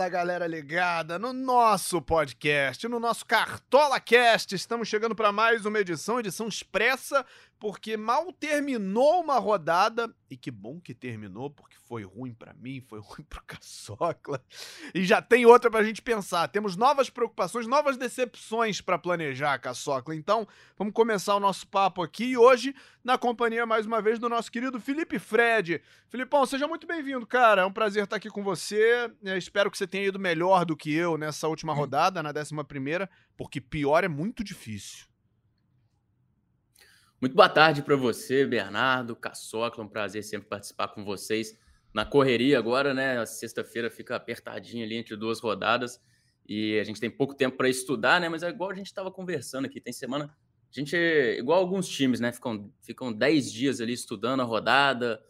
Fala galera ligada no nosso podcast, no nosso Cartola Cast. Estamos chegando para mais uma edição, edição expressa, porque mal terminou uma rodada e que bom que terminou, porque foi ruim para mim, foi ruim pro Caçocla. E já tem outra pra gente pensar. Temos novas preocupações, novas decepções para planejar, Caçocla. Então, vamos começar o nosso papo aqui hoje na companhia mais uma vez do nosso querido Felipe Fred. Filipão, seja muito bem-vindo, cara. É um prazer estar aqui com você. Eu espero que você tenha ido melhor do que eu nessa última rodada, na décima primeira, porque pior é muito difícil. Muito boa tarde para você, Bernardo, Caçocla. Um prazer sempre participar com vocês na correria agora, né? A sexta-feira fica apertadinha ali entre duas rodadas e a gente tem pouco tempo para estudar, né? Mas é igual a gente estava conversando aqui. Tem semana. A gente é igual alguns times, né? Ficam, ficam 10 dias ali estudando a rodada,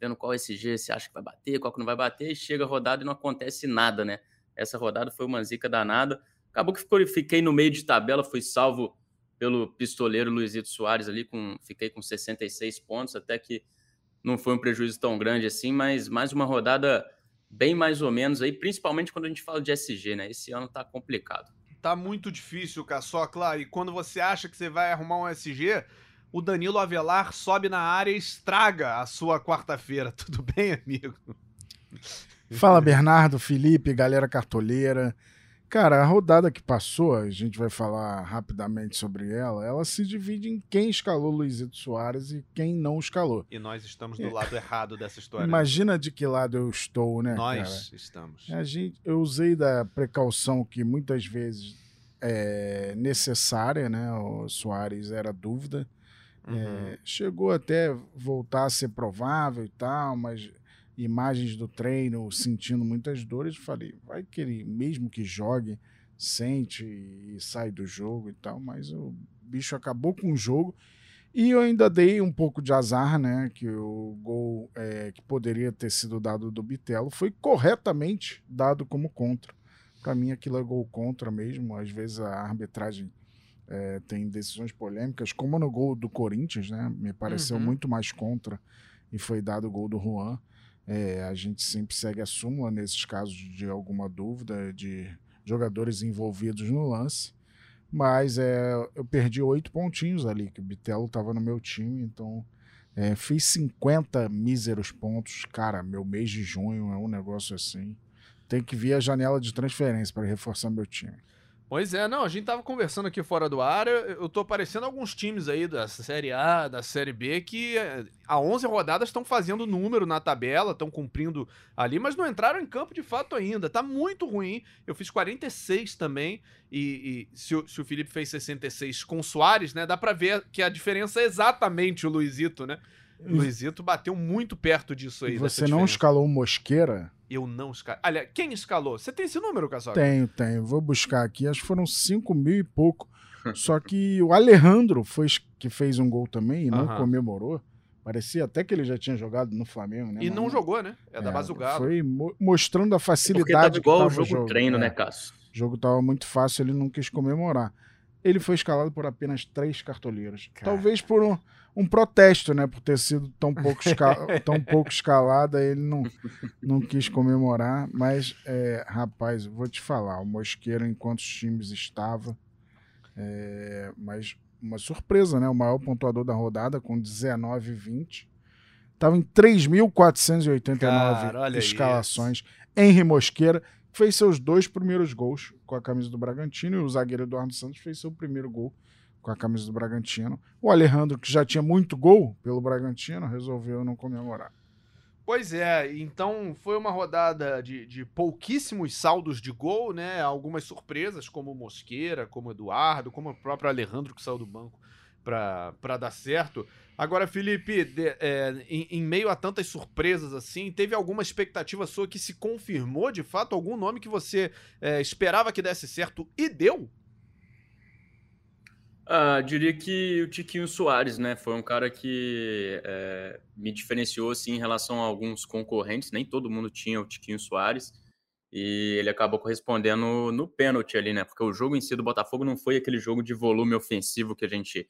vendo qual SG você acha que vai bater, qual que não vai bater, e chega a rodada e não acontece nada, né? Essa rodada foi uma zica danada. Acabou que fiquei no meio de tabela, fui salvo pelo pistoleiro Luizito Soares ali, com, fiquei com 66 pontos, até que não foi um prejuízo tão grande assim, mas mais uma rodada bem mais ou menos aí, principalmente quando a gente fala de SG, né? Esse ano tá complicado. Tá muito difícil, Caçocla, e quando você acha que você vai arrumar um SG, o Danilo Avelar sobe na área e estraga a sua quarta-feira. Tudo bem, amigo? Fala, Bernardo, Felipe, galera cartoleira. Cara, a rodada que passou, a gente vai falar rapidamente sobre ela, ela se divide em quem escalou Luizito Soares e quem não escalou. E nós estamos do lado errado dessa história. Imagina de que lado eu estou, né, nós cara? estamos. A gente, eu usei da precaução que muitas vezes é necessária, né? O Soares era dúvida. Uhum. É, chegou até voltar a ser provável e tal, mas imagens do treino, sentindo muitas dores, falei, vai que ele, mesmo que jogue, sente e sai do jogo e tal, mas o bicho acabou com o jogo. E eu ainda dei um pouco de azar, né? Que o gol é, que poderia ter sido dado do Bitelo foi corretamente dado como contra. Para mim, aquilo é gol contra mesmo. Às vezes a arbitragem é, tem decisões polêmicas, como no gol do Corinthians, né? Me pareceu Uhum. muito mais contra e foi dado o gol do Juan. É, a gente sempre segue a súmula nesses casos de alguma dúvida de jogadores envolvidos no lance. Mas é, eu perdi oito pontinhos ali, que o Bitelo estava no meu time, então é, fiz 50 míseros pontos. Cara, meu mês de junho é um negócio assim. Tem que vir a janela de transferência para reforçar meu time. Pois é, não, a gente tava conversando aqui fora do ar, eu tô aparecendo alguns times aí da Série A, da Série B, que eh, há 11 rodadas estão fazendo número na tabela, estão cumprindo ali, mas não entraram em campo de fato ainda. Tá muito ruim. Eu fiz 46 também, e, e se, o, se o Felipe fez 66 com Soares, né, dá pra ver que a diferença é exatamente o Luizito, né? O Luizito bateu muito perto disso aí. E você não diferença. escalou o Mosqueira? Eu não escalei. Aliás, quem escalou? Você tem esse número, Casoca? Tenho, tenho. Vou buscar aqui. Acho que foram 5 mil e pouco. Só que o Alejandro foi que fez um gol também e não Aham. comemorou. Parecia até que ele já tinha jogado no Flamengo, né? E Mas não jogou, né? É, da É, base do Galo. Foi mo- mostrando a Porque tava facilidade igual que o jogo o treino, É, né, Cássio? O jogo tava muito fácil, ele não quis comemorar. Ele foi escalado por apenas três cartoleiros. Cara. Talvez por um, um protesto, né? Por ter sido tão pouco, tão pouco escalada, ele não, não quis comemorar. Mas, é, rapaz, vou te falar, o Mosqueira, em quantos times estava, é, mas uma surpresa, né? O maior pontuador da rodada, com 19,20. Estava em 3.489 Cara, olha escalações. Henry Mosqueira fez seus dois primeiros gols com a camisa do Bragantino e o zagueiro Eduardo Santos fez seu primeiro gol com a camisa do Bragantino. O Alejandro, que já tinha muito gol pelo Bragantino, resolveu não comemorar. Pois é, então foi uma rodada de, de pouquíssimos saldos de gol, né? Algumas surpresas, como o Mosqueira, como o Eduardo, como o próprio Alejandro que saiu do banco para dar certo. Agora, Felipe, de- é, em, em meio a tantas surpresas assim, teve alguma expectativa sua que se confirmou de fato? Algum nome que você é, esperava que desse certo e deu? Ah, diria que o Tiquinho Soares, né? Foi um cara que é, me diferenciou assim, em relação a alguns concorrentes. Nem todo mundo tinha o Tiquinho Soares. E ele acabou correspondendo no pênalti ali, né? Porque o jogo em si do Botafogo não foi aquele jogo de volume ofensivo que a gente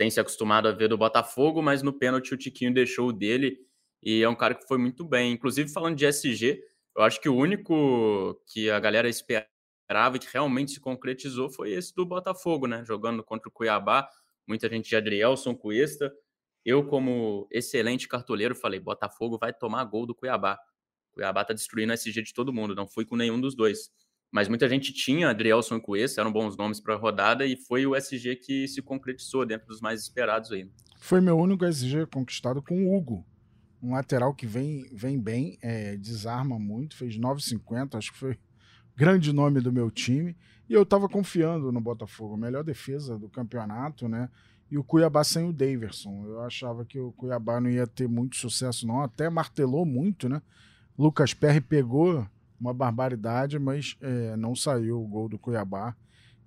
tem se acostumado a ver do Botafogo, mas no pênalti o Tiquinho deixou o dele. E é um cara que foi muito bem. Inclusive, falando de SG, eu acho que o único que a galera espera esperava e que realmente se concretizou foi esse do Botafogo, né? Jogando contra o Cuiabá, muita gente de Adrielson Cuesta. Eu, como excelente cartoleiro, falei: Botafogo vai tomar gol do Cuiabá. Cuiabá tá destruindo a SG de todo mundo, não fui com nenhum dos dois. Mas muita gente tinha Adrielson e Cuesta, eram bons nomes para a rodada, e foi o SG que se concretizou dentro dos mais esperados aí. Foi meu único SG conquistado com o Hugo. Um lateral que vem, vem bem, é, desarma muito, fez 9,50, acho que foi grande nome do meu time. E eu estava confiando no Botafogo, melhor defesa do campeonato, né? E o Cuiabá sem o Daverson. Eu achava que o Cuiabá não ia ter muito sucesso, não. Até martelou muito, né? Lucas Perry pegou uma barbaridade, mas é, não saiu o gol do Cuiabá.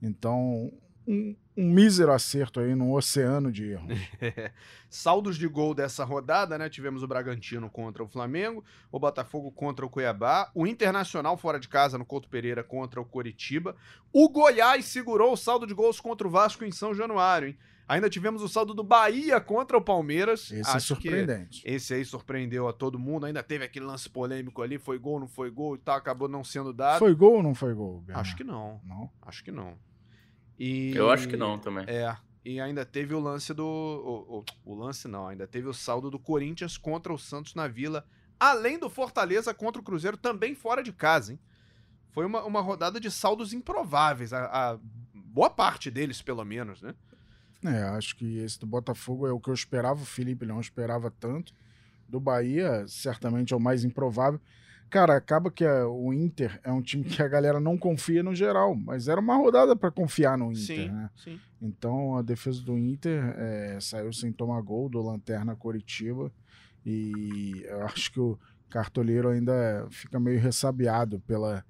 Então, um, um mísero acerto aí num oceano de erros. Saldos de gol dessa rodada, né? Tivemos o Bragantino contra o Flamengo, o Botafogo contra o Cuiabá, o Internacional fora de casa no Couto Pereira contra o Coritiba. O Goiás segurou o saldo de gols contra o Vasco em São Januário, hein? Ainda tivemos o saldo do Bahia contra o Palmeiras. Esse é Acho é surpreendente. Esse aí surpreendeu a todo mundo. Ainda teve aquele lance polêmico ali, foi gol, não foi gol e tal, acabou não sendo dado. Foi gol ou não foi gol? Bernardo? Acho que não. Não? Acho que não. E, Eu acho que não também. É. E ainda teve o lance do. O, o, o, lance não, ainda teve o saldo do Corinthians contra o Santos na Vila. Além do Fortaleza contra o Cruzeiro, também fora de casa, hein? Foi uma, uma rodada de saldos improváveis. A, a boa parte deles, pelo menos, né? É, acho que esse do Botafogo é o que eu esperava. O Felipe não esperava tanto. Do Bahia, certamente é o mais improvável. Cara, acaba que a, o Inter é um time que a galera não confia no geral, mas era uma rodada para confiar no Inter, sim, né? Sim. Então a defesa do Inter é, saiu sem tomar gol do Lanterna Coritiba e eu acho que o cartoleiro ainda fica meio ressabiado pela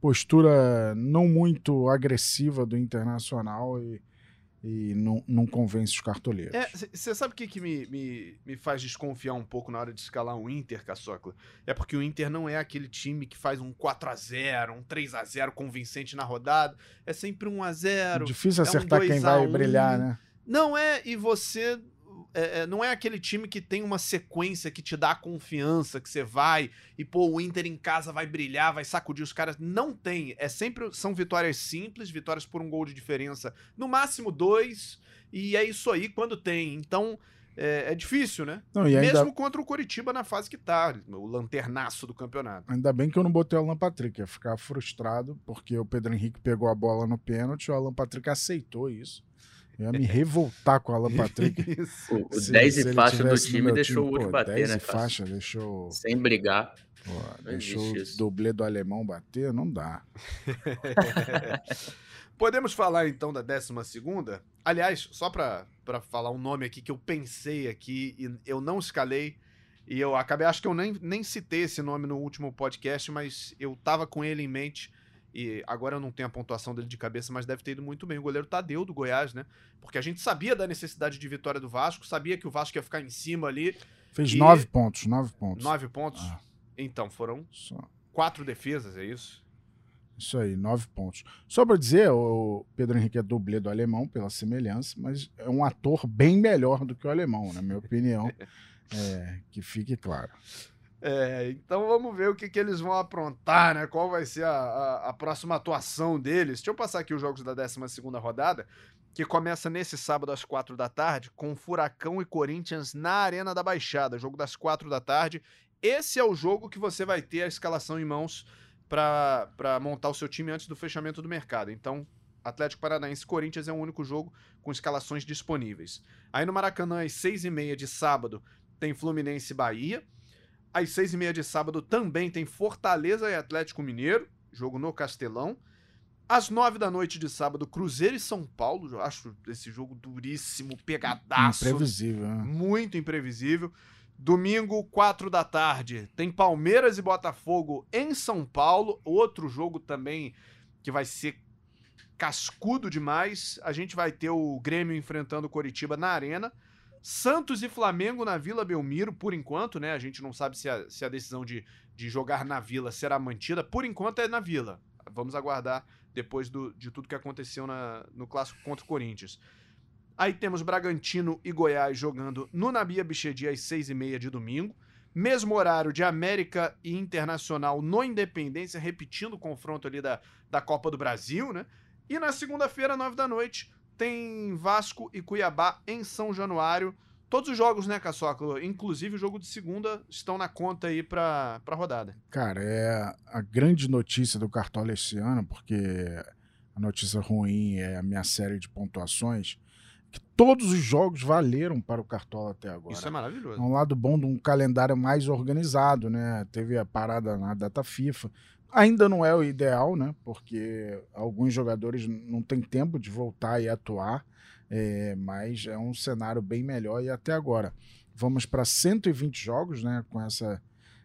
postura não muito agressiva do Internacional e e não, não convence os cartoleiros. Você é, sabe o que, que me, me, me faz desconfiar um pouco na hora de escalar um Inter, Caçocla? É porque o Inter não é aquele time que faz um 4 a 0 um 3 a 0 convincente na rodada. É sempre um a 0 Difícil acertar é um quem vai brilhar, né? Não é, e você é, é, não é aquele time que tem uma sequência que te dá confiança, que você vai e, pô, o Inter em casa vai brilhar, vai sacudir os caras. Não tem. É sempre. São vitórias simples, vitórias por um gol de diferença. No máximo dois. E é isso aí quando tem. Então. É, é difícil, né? Não, Mesmo ainda... contra o Coritiba na fase que tá, o lanternaço do campeonato. Ainda bem que eu não botei o Alan Patrick, ia ficar frustrado, porque o Pedro Henrique pegou a bola no pênalti, o Alan Patrick aceitou isso. Eu ia me revoltar com o Alan Patrick. o, o 10 e faixa do time deixou time, o outro bater, 10 né? 10 e faixa, deixou. Sem brigar. Pô, deixou o dublê do alemão bater? Não dá. Podemos falar então da 12 segunda? Aliás, só para falar um nome aqui que eu pensei aqui e eu não escalei. E eu acabei, acho que eu nem, nem citei esse nome no último podcast, mas eu tava com ele em mente e agora eu não tenho a pontuação dele de cabeça, mas deve ter ido muito bem. O goleiro Tadeu do Goiás, né? Porque a gente sabia da necessidade de vitória do Vasco, sabia que o Vasco ia ficar em cima ali. Fez e... nove pontos, nove pontos. Nove pontos? Ah. Então, foram Só. quatro defesas, é isso? Isso aí, nove pontos. Só para dizer, o Pedro Henrique é dublê do alemão, pela semelhança, mas é um ator bem melhor do que o alemão, na minha opinião. é, que fique claro. É, então vamos ver o que, que eles vão aprontar, né? Qual vai ser a, a, a, próxima atuação deles. Deixa eu passar aqui os jogos da 12 rodada, que começa nesse sábado às 4 da tarde, com Furacão e Corinthians na Arena da Baixada. Jogo das 4 da tarde. Esse é o jogo que você vai ter a escalação em mãos para montar o seu time antes do fechamento do mercado. Então, Atlético Paranaense e Corinthians é o único jogo com escalações disponíveis. Aí no Maracanã, às 6h30 de sábado, tem Fluminense e Bahia. Às seis e meia de sábado também tem Fortaleza e Atlético Mineiro, jogo no Castelão. Às nove da noite de sábado, Cruzeiro e São Paulo. Eu acho esse jogo duríssimo, pegadaço. Imprevisível, né? Muito imprevisível. Domingo, quatro da tarde, tem Palmeiras e Botafogo em São Paulo. Outro jogo também que vai ser cascudo demais. A gente vai ter o Grêmio enfrentando o Coritiba na Arena. Santos e Flamengo na Vila Belmiro, por enquanto, né? A gente não sabe se a, se a decisão de, de jogar na Vila será mantida. Por enquanto é na Vila. Vamos aguardar depois do, de tudo que aconteceu na, no clássico contra o Corinthians. Aí temos Bragantino e Goiás jogando no Nabia Bichedi às seis e meia de domingo. Mesmo horário de América e Internacional no Independência, repetindo o confronto ali da, da Copa do Brasil, né? E na segunda-feira, nove da noite, tem Vasco e Cuiabá em São Januário. Todos os jogos, né, Caçoca? Inclusive o jogo de segunda estão na conta aí pra, pra rodada. Cara, é a grande notícia do Cartola esse ano, porque a notícia ruim é a minha série de pontuações, que todos os jogos valeram para o Cartola até agora. Isso é maravilhoso. É um lado bom de um calendário mais organizado, né? Teve a parada na data FIFA. Ainda não é o ideal, né? Porque alguns jogadores não têm tempo de voltar e atuar, é, mas é um cenário bem melhor e até agora. Vamos para 120 jogos, né? Com essa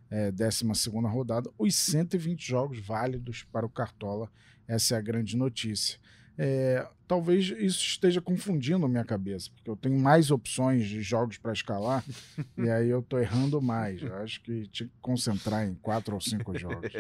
é, 12 rodada, os 120 jogos válidos para o Cartola. Essa é a grande notícia. É, talvez isso esteja confundindo a minha cabeça, porque eu tenho mais opções de jogos para escalar e aí eu tô errando mais. Eu acho que tinha que concentrar em quatro ou cinco jogos.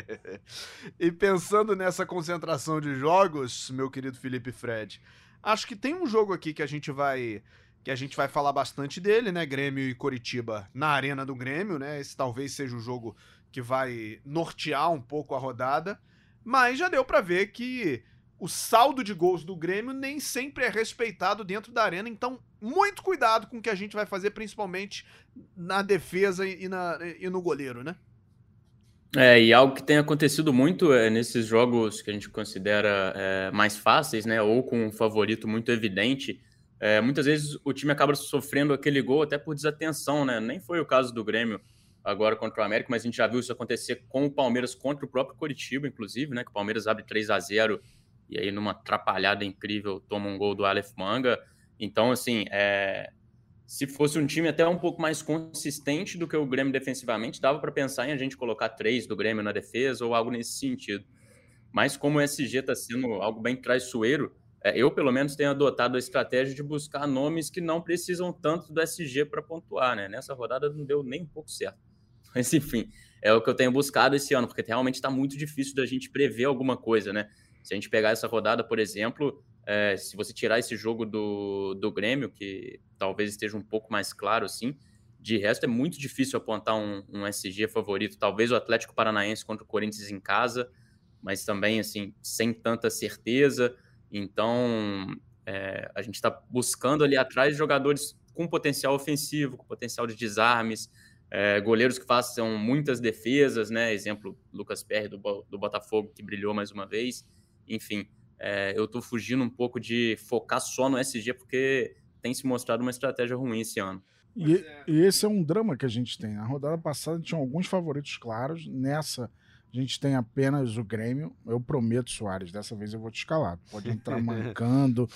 e pensando nessa concentração de jogos, meu querido Felipe Fred, acho que tem um jogo aqui que a gente vai que a gente vai falar bastante dele, né? Grêmio e Coritiba na arena do Grêmio, né? Esse talvez seja o jogo que vai nortear um pouco a rodada, mas já deu para ver que o saldo de gols do Grêmio nem sempre é respeitado dentro da arena, então muito cuidado com o que a gente vai fazer, principalmente na defesa e, na, e no goleiro, né? É, e algo que tem acontecido muito é nesses jogos que a gente considera é, mais fáceis, né, ou com um favorito muito evidente, é, muitas vezes o time acaba sofrendo aquele gol até por desatenção, né? Nem foi o caso do Grêmio agora contra o América, mas a gente já viu isso acontecer com o Palmeiras contra o próprio Coritiba, inclusive, né? Que o Palmeiras abre 3 a 0 e aí numa atrapalhada incrível toma um gol do Aleph Manga. Então, assim, é... se fosse um time até um pouco mais consistente do que o Grêmio defensivamente, dava para pensar em a gente colocar três do Grêmio na defesa ou algo nesse sentido. Mas como o SG está sendo algo bem traiçoeiro, é, eu pelo menos tenho adotado a estratégia de buscar nomes que não precisam tanto do SG para pontuar, né? Nessa rodada não deu nem um pouco certo. Mas enfim, é o que eu tenho buscado esse ano, porque realmente está muito difícil da gente prever alguma coisa, né? Se a gente pegar essa rodada, por exemplo, é, se você tirar esse jogo do, do Grêmio, que talvez esteja um pouco mais claro assim, de resto é muito difícil apontar um, um SG favorito. Talvez o Atlético Paranaense contra o Corinthians em casa, mas também assim, sem tanta certeza. Então, é, a gente está buscando ali atrás jogadores com potencial ofensivo, com potencial de desarmes, é, goleiros que façam muitas defesas, né? Exemplo, Lucas Perry do, do Botafogo, que brilhou mais uma vez. Enfim, é, eu estou fugindo um pouco de focar só no SG porque tem se mostrado uma estratégia ruim esse ano. E, é. e, esse é um drama que a gente tem. Na rodada passada tinha alguns favoritos claros. Nessa, a gente tem apenas o Grêmio. Eu prometo, Soares, dessa vez eu vou te escalar. Pode entrar mancando,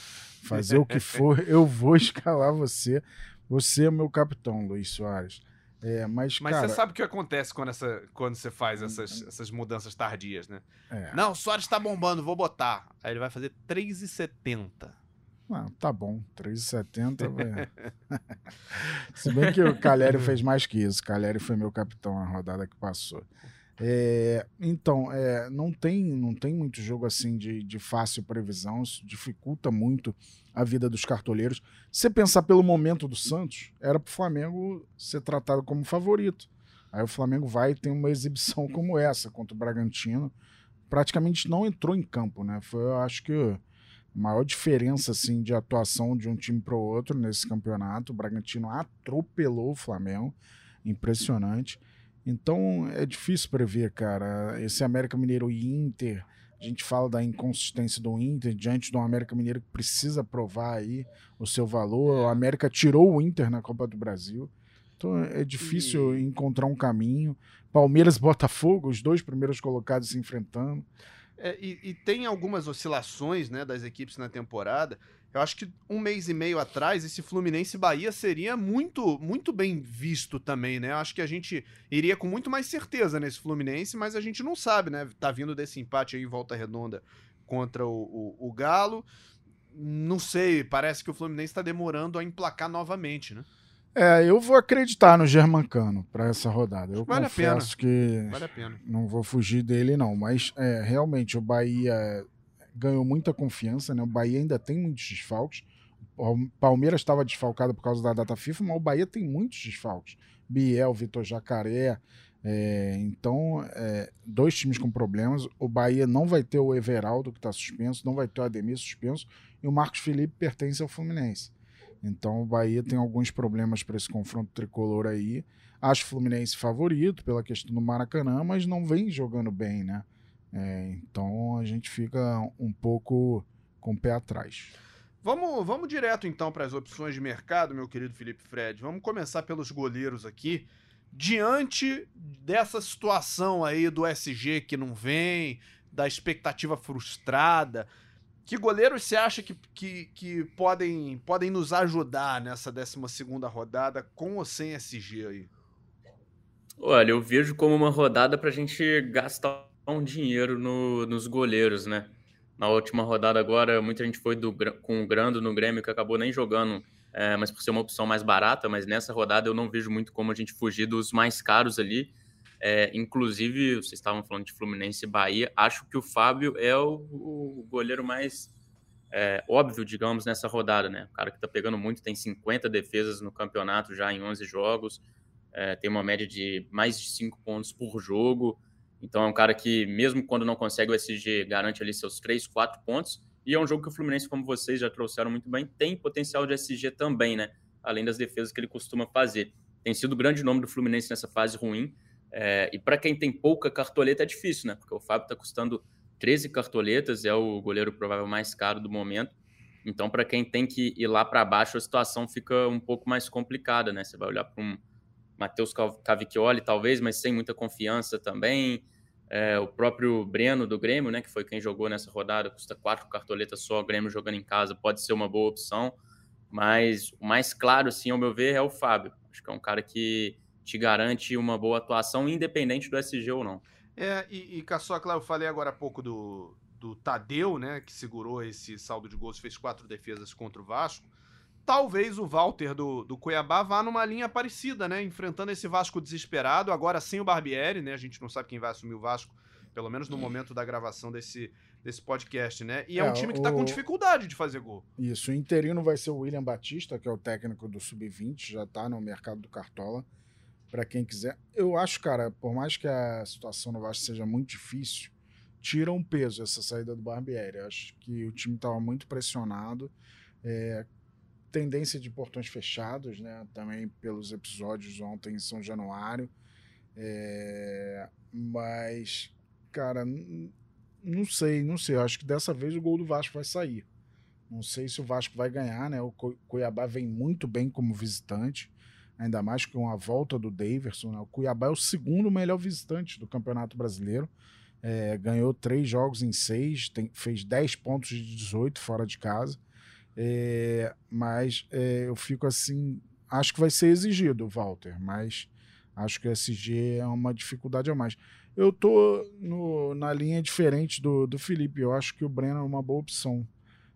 fazer o que for, eu vou escalar você. Você é meu capitão, Luiz Soares. É, mas, mas cara... você sabe o que acontece quando, essa, quando você faz essas, essas mudanças tardias, né? É. Não, o Soares tá bombando, vou botar. Aí ele vai fazer 3,70. Ah, tá bom, 3,70. Se bem que o Caleri fez mais que isso. O Caleri foi meu capitão na rodada que passou. É, então, é, não, tem, não tem muito jogo assim de, de fácil previsão, isso dificulta muito a vida dos cartoleiros. Se pensar pelo momento do Santos, era para o Flamengo ser tratado como favorito. Aí o Flamengo vai e tem uma exibição como essa contra o Bragantino. Praticamente não entrou em campo, né? Foi, eu acho que a maior diferença assim, de atuação de um time para o outro nesse campeonato. O Bragantino atropelou o Flamengo. Impressionante. Então é difícil prever, cara. Esse América Mineiro e Inter, a gente fala da inconsistência do Inter diante do América Mineiro que precisa provar aí o seu valor. O América tirou o Inter na Copa do Brasil. Então é difícil e... encontrar um caminho. Palmeiras Botafogo, os dois primeiros colocados se enfrentando. É, e, e, tem algumas oscilações né, das equipes na temporada. Eu acho que um mês e meio atrás, esse Fluminense Bahia seria muito, muito bem visto também, né? Eu acho que a gente iria com muito mais certeza nesse Fluminense, mas a gente não sabe, né? Tá vindo desse empate aí em volta redonda contra o, o, o Galo. Não sei, parece que o Fluminense está demorando a emplacar novamente, né? É, eu vou acreditar no Germancano para essa rodada. Eu Vale a confesso que Vale a pena. não vou fugir dele, não. Mas é, realmente o Bahia ganhou muita confiança, né? O Bahia ainda tem muitos desfalques. O Palmeiras estava desfalcado por causa da data FIFA, mas o Bahia tem muitos desfalques. Biel, Vitor Jacaré. é, então, é, dois times com problemas. O Bahia não vai ter o Everaldo, que está suspenso, não vai ter o Ademir suspenso, e o Marcos Felipe pertence ao Fluminense. Então o Bahia tem alguns problemas para esse confronto tricolor aí. Acho o Fluminense favorito pela questão do Maracanã, mas não vem jogando bem, né? É, então a gente fica um pouco com o pé atrás. Vamos, vamos direto então para as opções de mercado, meu querido Felipe Fred. Vamos começar pelos goleiros aqui. Diante dessa situação aí do SG que não vem, da expectativa frustrada, que goleiros você acha que, que, que podem, podem nos ajudar nessa 12 rodada com ou sem SG aí? Olha, eu vejo como uma rodada para a gente gastar um dinheiro no, nos goleiros, né? Na última rodada agora, muita gente foi do, com o Grando no Grêmio, que acabou nem jogando, é, mas por ser uma opção mais barata, mas nessa rodada eu não vejo muito como a gente fugir dos mais caros ali. É, inclusive, vocês estavam falando de Fluminense e Bahia, acho que o Fábio é o, o goleiro mais é, óbvio, digamos, nessa rodada, né? O cara que tá pegando muito, tem 50 defesas no campeonato já em 11 jogos, é, tem uma média de mais de 5 pontos por jogo, então é um cara que, mesmo quando não consegue o SG, garante ali seus 3, 4 pontos, e é um jogo que o Fluminense, como vocês já trouxeram muito bem, tem potencial de SG também, né? Além das defesas que ele costuma fazer. Tem sido o grande nome do Fluminense nessa fase ruim, é, e para quem tem pouca cartoleta é difícil, né? Porque o Fábio está custando 13 cartoletas, é o goleiro provável mais caro do momento. Então, para quem tem que ir lá para baixo, a situação fica um pouco mais complicada, né? Você vai olhar para um Matheus Cavicchioli, talvez, mas sem muita confiança também. É, o próprio Breno do Grêmio, né, que foi quem jogou nessa rodada, custa quatro cartoletas só, o Grêmio jogando em casa pode ser uma boa opção, mas o mais claro, assim, ao meu ver, é o Fábio. Acho que é um cara que te garante uma boa atuação, independente do SG ou não. É, e, e Caçocla, eu falei agora há pouco do, do Tadeu, né, que segurou esse saldo de gols, fez quatro defesas contra o Vasco. Talvez o Walter do, do Cuiabá vá numa linha parecida, né, enfrentando esse Vasco desesperado, agora sem o Barbieri, né, a gente não sabe quem vai assumir o Vasco, pelo menos no momento da gravação desse, desse podcast, né? E é, é um time que tá o... com dificuldade de fazer gol. Isso, o interino vai ser o William Batista, que é o técnico do Sub-20, já tá no mercado do Cartola para quem quiser. Eu acho, cara, por mais que a situação no Vasco seja muito difícil, tira um peso essa saída do Barbieri. Eu acho que o time estava muito pressionado. É, tendência de portões fechados, né? Também pelos episódios ontem em São Januário. É, mas, cara, não sei, não sei. Eu acho que dessa vez o gol do Vasco vai sair. Não sei se o Vasco vai ganhar, né? O Cuiabá vem muito bem como visitante ainda mais com a volta do Daverson. Né? O Cuiabá é o segundo melhor visitante do Campeonato Brasileiro. É, ganhou três jogos em seis, tem, fez 10 pontos de 18 fora de casa. É, mas é, eu fico assim. Acho que vai ser exigido, Walter, mas acho que o SG é uma dificuldade a mais. Eu tô no, na linha diferente do, do Felipe. Eu acho que o Breno é uma boa opção.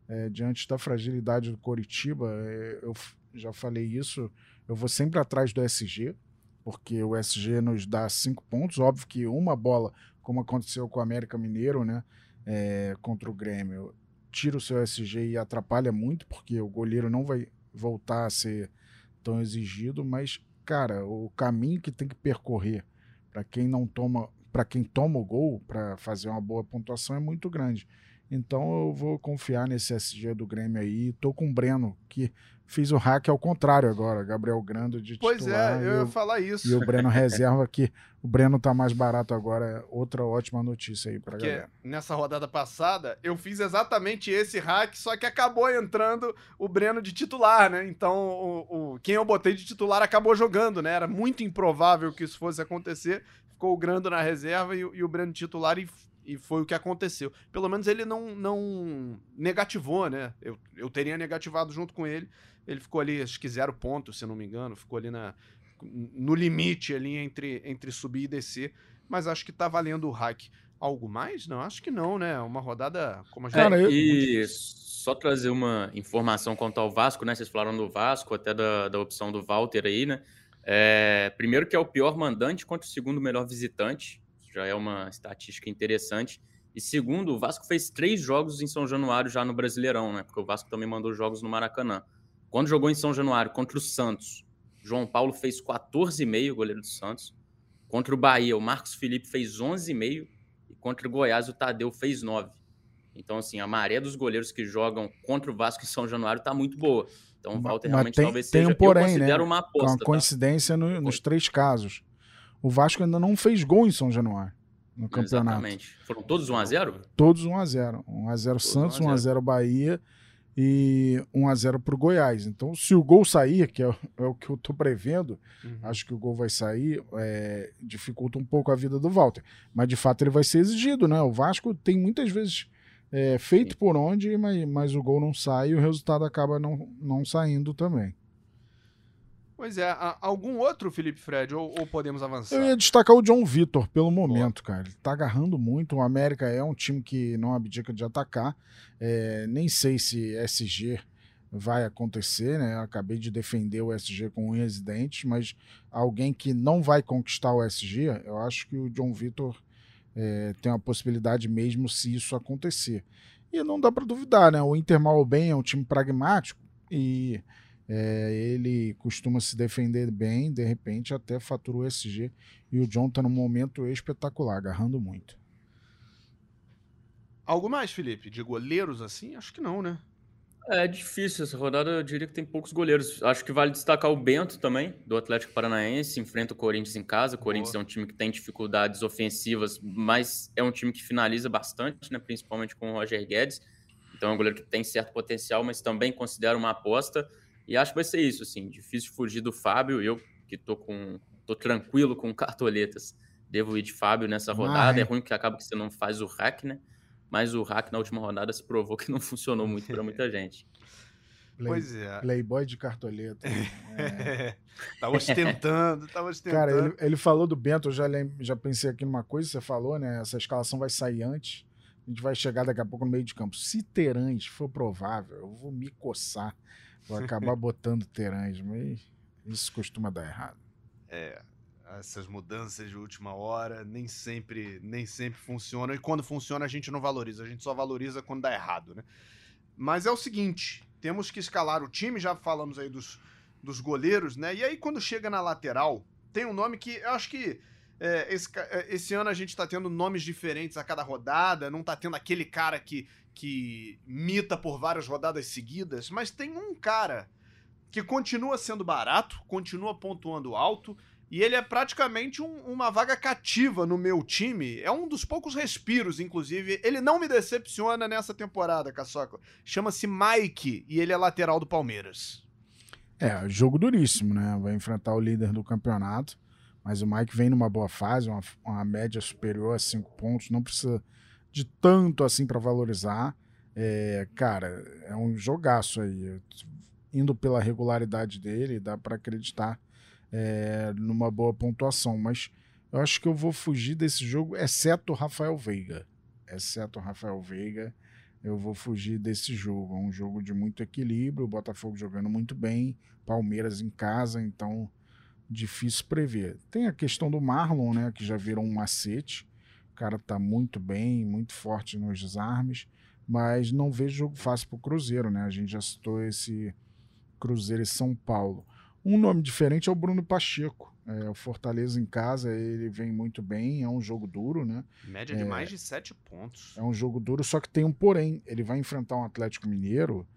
É, diante da fragilidade do Coritiba, é, eu já falei isso eu vou sempre atrás do SG, porque o SG nos dá cinco pontos. Óbvio que uma bola, como aconteceu com o América Mineiro, né, é, contra o Grêmio, tira o seu SG e atrapalha muito, porque o goleiro não vai voltar a ser tão exigido. Mas, cara, o caminho que tem que percorrer para quem não toma, para quem toma o gol, para fazer uma boa pontuação é muito grande. Então eu vou confiar nesse SG do Grêmio aí. Tô com o Breno, que fiz o hack ao contrário agora. Gabriel Grando de pois titular. Pois é, eu ia falar isso. E o Breno reserva que o Breno tá mais barato agora. Outra ótima notícia aí pra Porque galera. nessa rodada passada, eu fiz exatamente esse hack, só que acabou entrando o Breno de titular, né? Então, o, o quem eu botei de titular acabou jogando, né? Era muito improvável que isso fosse acontecer. Ficou o Grando na reserva e, e o Breno titular e e foi o que aconteceu. Pelo menos ele não, não negativou, né? Eu, eu teria negativado junto com ele. Ele ficou ali, acho que zero ponto, se não me engano. Ficou ali na, no limite ali entre, entre subir e descer. Mas acho que tá valendo o hack Algo mais? Não, acho que não, né? Uma rodada como a gente. Cara, eu... E só trazer uma informação quanto ao Vasco, né? Vocês falaram do Vasco, até da, da opção do Walter aí, né? É, primeiro que é o pior mandante contra o segundo melhor visitante, já é uma estatística interessante. E segundo, o Vasco fez três jogos em São Januário já no Brasileirão, né? Porque o Vasco também mandou jogos no Maracanã. Quando jogou em São Januário contra o Santos, João Paulo fez 14,5, goleiro do Santos. Contra o Bahia, o Marcos Felipe fez 11,5. E contra o Goiás, o Tadeu fez 9. Então, assim, a maré dos goleiros que jogam contra o Vasco em São Januário está muito boa. Então, o Walter realmente tem, talvez tem seja. Um porém, eu né? uma aposta. Uma tá? coincidência tá? no, nos três casos. O Vasco ainda não fez gol em São Januário no campeonato. Exatamente. Foram todos 1x0? Todos 1x0. 1x0 Santos, 1x0 Bahia e 1x0 para o Goiás. Então, se o gol sair, que é, é o que eu estou prevendo, uhum. acho que o gol vai sair, é, dificulta um pouco a vida do Walter. Mas de fato ele vai ser exigido, né? O Vasco tem muitas vezes é, feito Sim. por onde, mas, mas o gol não sai e o resultado acaba não, não saindo também. Pois é, algum outro, Felipe Fred, ou, ou, podemos avançar? Eu ia destacar o John Vitor pelo momento, cara. Ele tá agarrando muito. O América é um time que não abdica de atacar. É, nem sei se SG vai acontecer, né? Eu acabei de defender o SG com um residente, mas alguém que não vai conquistar o SG, eu acho que o John Vitor é, tem uma possibilidade mesmo se isso acontecer. E não dá para duvidar, né? O Inter mal bem é um time pragmático e é, ele costuma se defender bem, de repente até fatura o SG. E o John tá num momento espetacular, agarrando muito. Algo mais, Felipe? De goleiros assim? Acho que não, né? É difícil essa rodada, eu diria que tem poucos goleiros. Acho que vale destacar o Bento também, do Atlético Paranaense, enfrenta o Corinthians em casa. O Corinthians Boa. é um time que tem dificuldades ofensivas, mas é um time que finaliza bastante, né? principalmente com o Roger Guedes. Então é um goleiro que tem certo potencial, mas também considero uma aposta. E acho que vai ser isso, assim, difícil fugir do Fábio. Eu que tô com tô tranquilo com cartoletas, devo ir de Fábio nessa rodada. É ruim que acaba que você não faz o hack, né? Mas o hack na última rodada se provou que não funcionou muito para muita gente. Play, pois é. Playboy de cartoleta. É. tava ostentando, tava ostentando. Cara, ele, ele, falou do Bento, eu já, já pensei aqui numa coisa, você falou, né? Essa escalação vai sair antes. A gente vai chegar daqui a pouco no meio de campo. Se Terãs for provável, eu vou me coçar Vou acabar botando Terãs, mas isso costuma dar errado. É, essas mudanças de última hora nem sempre, nem sempre funcionam. E quando funciona, a gente não valoriza. A gente só valoriza quando dá errado, né? Mas é o seguinte: temos que escalar o time, já falamos aí dos, dos goleiros, né? E aí, quando chega na lateral, tem um nome que eu acho que é, esse, é, esse, ano a gente tá tendo nomes diferentes a cada rodada, não tá tendo aquele cara que que mita por várias rodadas seguidas, mas tem um cara que continua sendo barato, continua pontuando alto, e ele é praticamente um, uma vaga cativa no meu time. É um dos poucos respiros, inclusive. Ele não me decepciona nessa temporada, Caçoca. Chama-se Mike e ele é lateral do Palmeiras. É, jogo duríssimo, né? Vai enfrentar o líder do campeonato. Mas o Mike vem numa boa fase, uma, uma média superior a cinco pontos. Não precisa de tanto assim para valorizar. É, cara, é um jogaço aí. Indo pela regularidade dele, dá para acreditar é, numa boa pontuação. Mas eu acho que eu vou fugir desse jogo, exceto o Rafael Veiga. Exceto o Rafael Veiga, eu vou fugir desse jogo. É um jogo de muito equilíbrio, o Botafogo jogando muito bem, Palmeiras em casa, então difícil prever. Tem a questão do Marlon, né, que já virou um macete cara tá muito bem, muito forte nos desarmes, mas não vejo jogo fácil pro Cruzeiro, né? A gente já citou esse Cruzeiro e São Paulo. Um nome diferente é o Bruno Pacheco. É, o Fortaleza em casa, ele vem muito bem, é um jogo duro, né? Média de é, mais de sete pontos. É um jogo duro, só que tem um porém. Ele vai enfrentar um Atlético Mineiro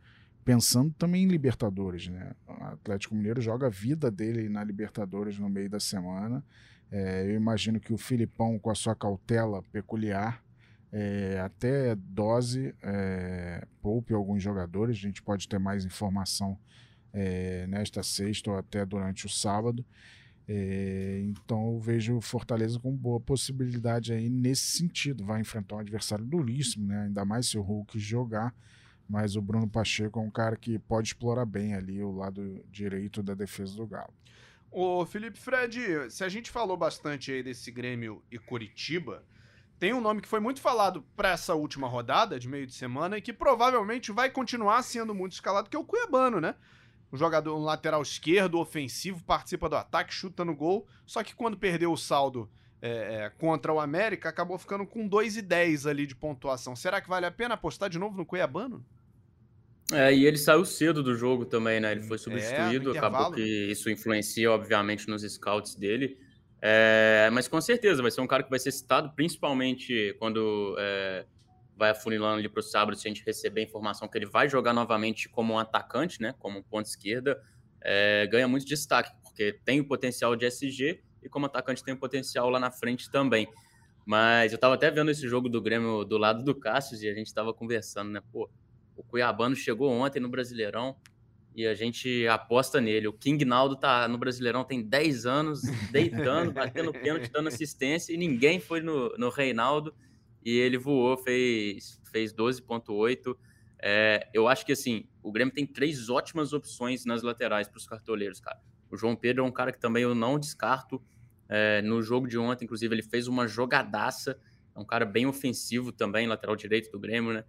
pensando também em Libertadores, né? O Atlético Mineiro joga a vida dele na Libertadores no meio da semana. É, eu imagino que o Filipão, com a sua cautela peculiar, é, até dose, é, poupe alguns jogadores. A gente pode ter mais informação é, nesta sexta ou até durante o sábado. É, então eu vejo o Fortaleza com boa possibilidade aí nesse sentido. Vai enfrentar um adversário duríssimo, né? ainda mais se o Hulk jogar. Mas o Bruno Pacheco é um cara que pode explorar bem ali o lado direito da defesa do Galo. Ô, Felipe Fred, se a gente falou bastante aí desse Grêmio e Curitiba, tem um nome que foi muito falado para essa última rodada de meio de semana e que provavelmente vai continuar sendo muito escalado, que é o Cuiabano, né? Um jogador, um lateral esquerdo, ofensivo, participa do ataque, chuta no gol. Só que quando perdeu o saldo é, é, contra o América, acabou ficando com 2 e 10 ali de pontuação. Será que vale a pena apostar de novo no Cuiabano? É, e ele saiu cedo do jogo também, né? Ele foi é, substituído, é, acabou que isso influencia, obviamente, nos scouts dele. É, mas com certeza vai ser um cara que vai ser citado, principalmente quando é, vai afunilando ali para o sábado, se a gente receber a informação que ele vai jogar novamente como um atacante, né? Como um ponto esquerda, é, ganha muito destaque, porque tem o potencial de SG e como atacante tem o potencial lá na frente também. Mas eu estava até vendo esse jogo do Grêmio do lado do Cássio e a gente estava conversando, né? Pô, o Cuiabano chegou ontem no Brasileirão e a gente aposta nele. O King Naldo tá no Brasileirão tem 10 anos, deitando, batendo pênalti, dando assistência, e ninguém foi no, no Reinaldo, e ele voou, fez, fez 12.8. É, eu acho que assim, o Grêmio tem três ótimas opções nas laterais para os cartoleiros, cara. O João Pedro é um cara que também eu não descarto. É, no jogo de ontem, inclusive, ele fez uma jogadaça. É um cara bem ofensivo também, lateral direito do Grêmio, né?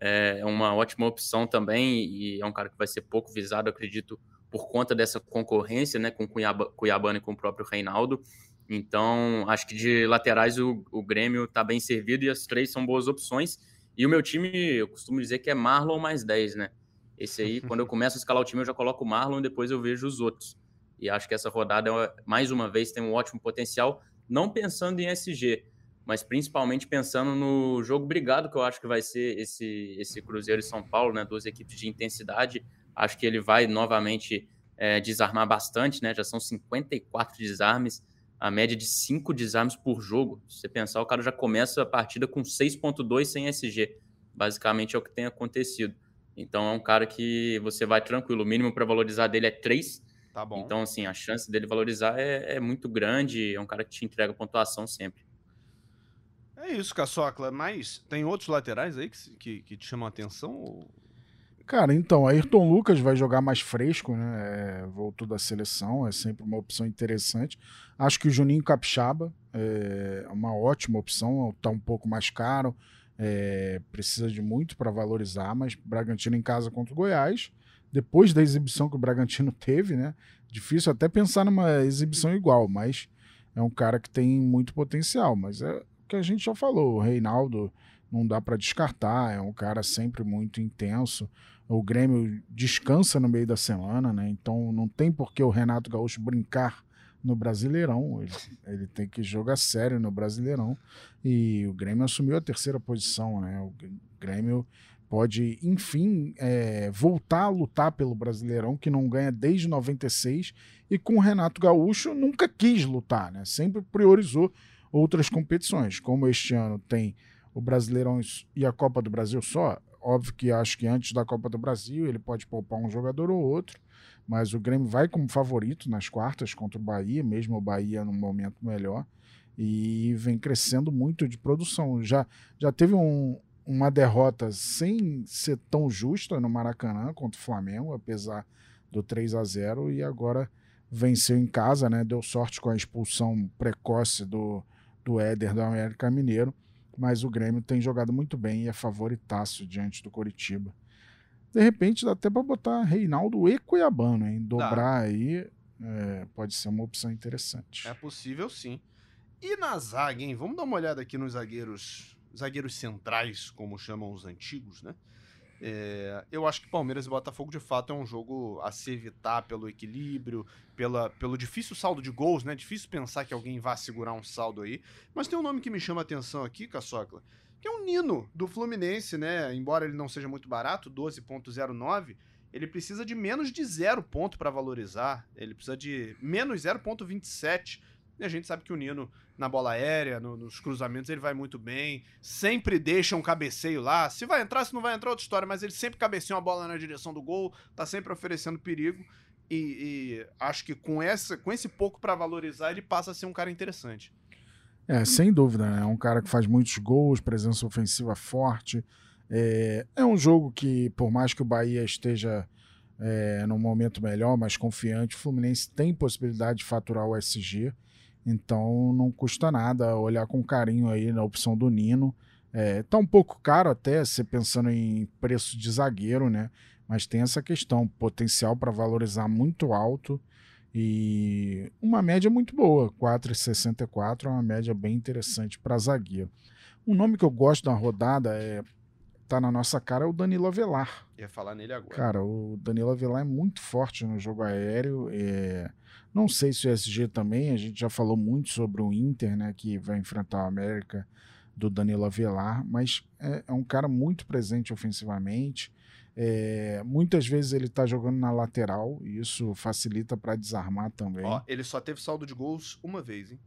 É uma ótima opção também e é um cara que vai ser pouco visado, acredito, por conta dessa concorrência, né, com Cuiaba, Cuiabano e com o próprio Reinaldo. Então, acho que de laterais o, o Grêmio está bem servido e as três são boas opções. E o meu time, eu costumo dizer que é Marlon mais 10, né? Esse aí, quando eu começo a escalar o time, eu já coloco o Marlon e depois eu vejo os outros. E acho que essa rodada, mais uma vez, tem um ótimo potencial, não pensando em SG, mas principalmente pensando no jogo brigado que eu acho que vai ser esse, esse Cruzeiro e São Paulo, né? Duas equipes de intensidade. Acho que ele vai novamente é, desarmar bastante, né? Já são 54 desarmes, a média de 5 desarmes por jogo. Se você pensar, o cara já começa a partida com 6.2 sem SG. Basicamente é o que tem acontecido. Então é um cara que você vai tranquilo. O mínimo para valorizar dele é 3. Tá bom. Então, assim, a chance dele valorizar é, é muito grande. É um cara que te entrega pontuação sempre. É isso, Caçocla. Mas tem outros laterais aí que, que, que te chamam a atenção? Ou... Cara, então, Ayrton Lucas vai jogar mais fresco, né? É, voltou da seleção, é sempre uma opção interessante. Acho que o Juninho Capixaba é uma ótima opção, tá um pouco mais caro, é, precisa de muito para valorizar, mas Bragantino em casa contra o Goiás, depois da exibição que o Bragantino teve, né? Difícil até pensar numa exibição igual, mas é um cara que tem muito potencial, mas é que a gente já falou, o Reinaldo não dá para descartar, é um cara sempre muito intenso. O Grêmio descansa no meio da semana, né? Então não tem por que o Renato Gaúcho brincar no Brasileirão. Ele, ele, tem que jogar sério no Brasileirão. E o Grêmio assumiu a terceira posição, né? O Grêmio pode, enfim, é, voltar a lutar pelo Brasileirão, que não ganha desde 96, e com o Renato Gaúcho nunca quis lutar, né? Sempre priorizou outras competições. Como este ano tem o Brasileirão e a Copa do Brasil só, óbvio que acho que antes da Copa do Brasil ele pode poupar um jogador ou outro, mas o Grêmio vai como favorito nas quartas contra o Bahia, mesmo o Bahia num momento melhor, e vem crescendo muito de produção. Já, já teve um, uma derrota sem ser tão justa no Maracanã contra o Flamengo, apesar do 3 a 0 e agora venceu em casa, né? Deu sorte com a expulsão precoce do, do Éder do América Mineiro, mas o Grêmio tem jogado muito bem e é favoritaço diante do Coritiba. De repente dá até para botar Reinaldo e Cuiabano, hein? Dobrar dá. aí é, pode ser uma opção interessante. É possível sim. E na zaga, hein? Vamos dar uma olhada aqui nos zagueiros, zagueiros centrais, como chamam os antigos, né? É, eu acho que Palmeiras e Botafogo de fato é um jogo a se evitar pelo equilíbrio, pela, pelo difícil saldo de gols, né? Difícil pensar que alguém vá segurar um saldo aí. Mas tem um nome que me chama a atenção aqui, Caçocla, que é o Nino do Fluminense, né? Embora ele não seja muito barato, 12,09, ele precisa de menos de zero ponto para valorizar. Ele precisa de menos 0,27 e a gente sabe que o Nino, na bola aérea, no, nos cruzamentos, ele vai muito bem. Sempre deixa um cabeceio lá. Se vai entrar, se não vai entrar, outra história. Mas ele sempre cabeceia uma bola na direção do gol. Tá sempre oferecendo perigo. E, e acho que com, essa, com esse pouco para valorizar, ele passa a ser um cara interessante. É, sem dúvida. Né? É um cara que faz muitos gols, presença ofensiva forte. É, é um jogo que, por mais que o Bahia esteja é, num momento melhor, mais confiante, o Fluminense tem possibilidade de faturar o SG Então não custa nada olhar com carinho aí na opção do Nino. É, tá um pouco caro até, você pensando em preço de zagueiro, né? Mas tem essa questão, potencial para valorizar muito alto e uma média muito boa, 4,64 é uma média bem interessante para zagueiro. Um nome que eu gosto da rodada é tá na nossa cara é o Danilo Avelar. Ia falar nele agora. Cara, o Danilo Avelar é muito forte no jogo aéreo. É... Não sei se o SG também, a gente já falou muito sobre o Inter, né, que vai enfrentar o América do Danilo Avelar, mas é, é um cara muito presente ofensivamente. É, muitas vezes ele tá jogando na lateral e isso facilita para desarmar também. Ó, ele só teve saldo de gols uma vez, hein?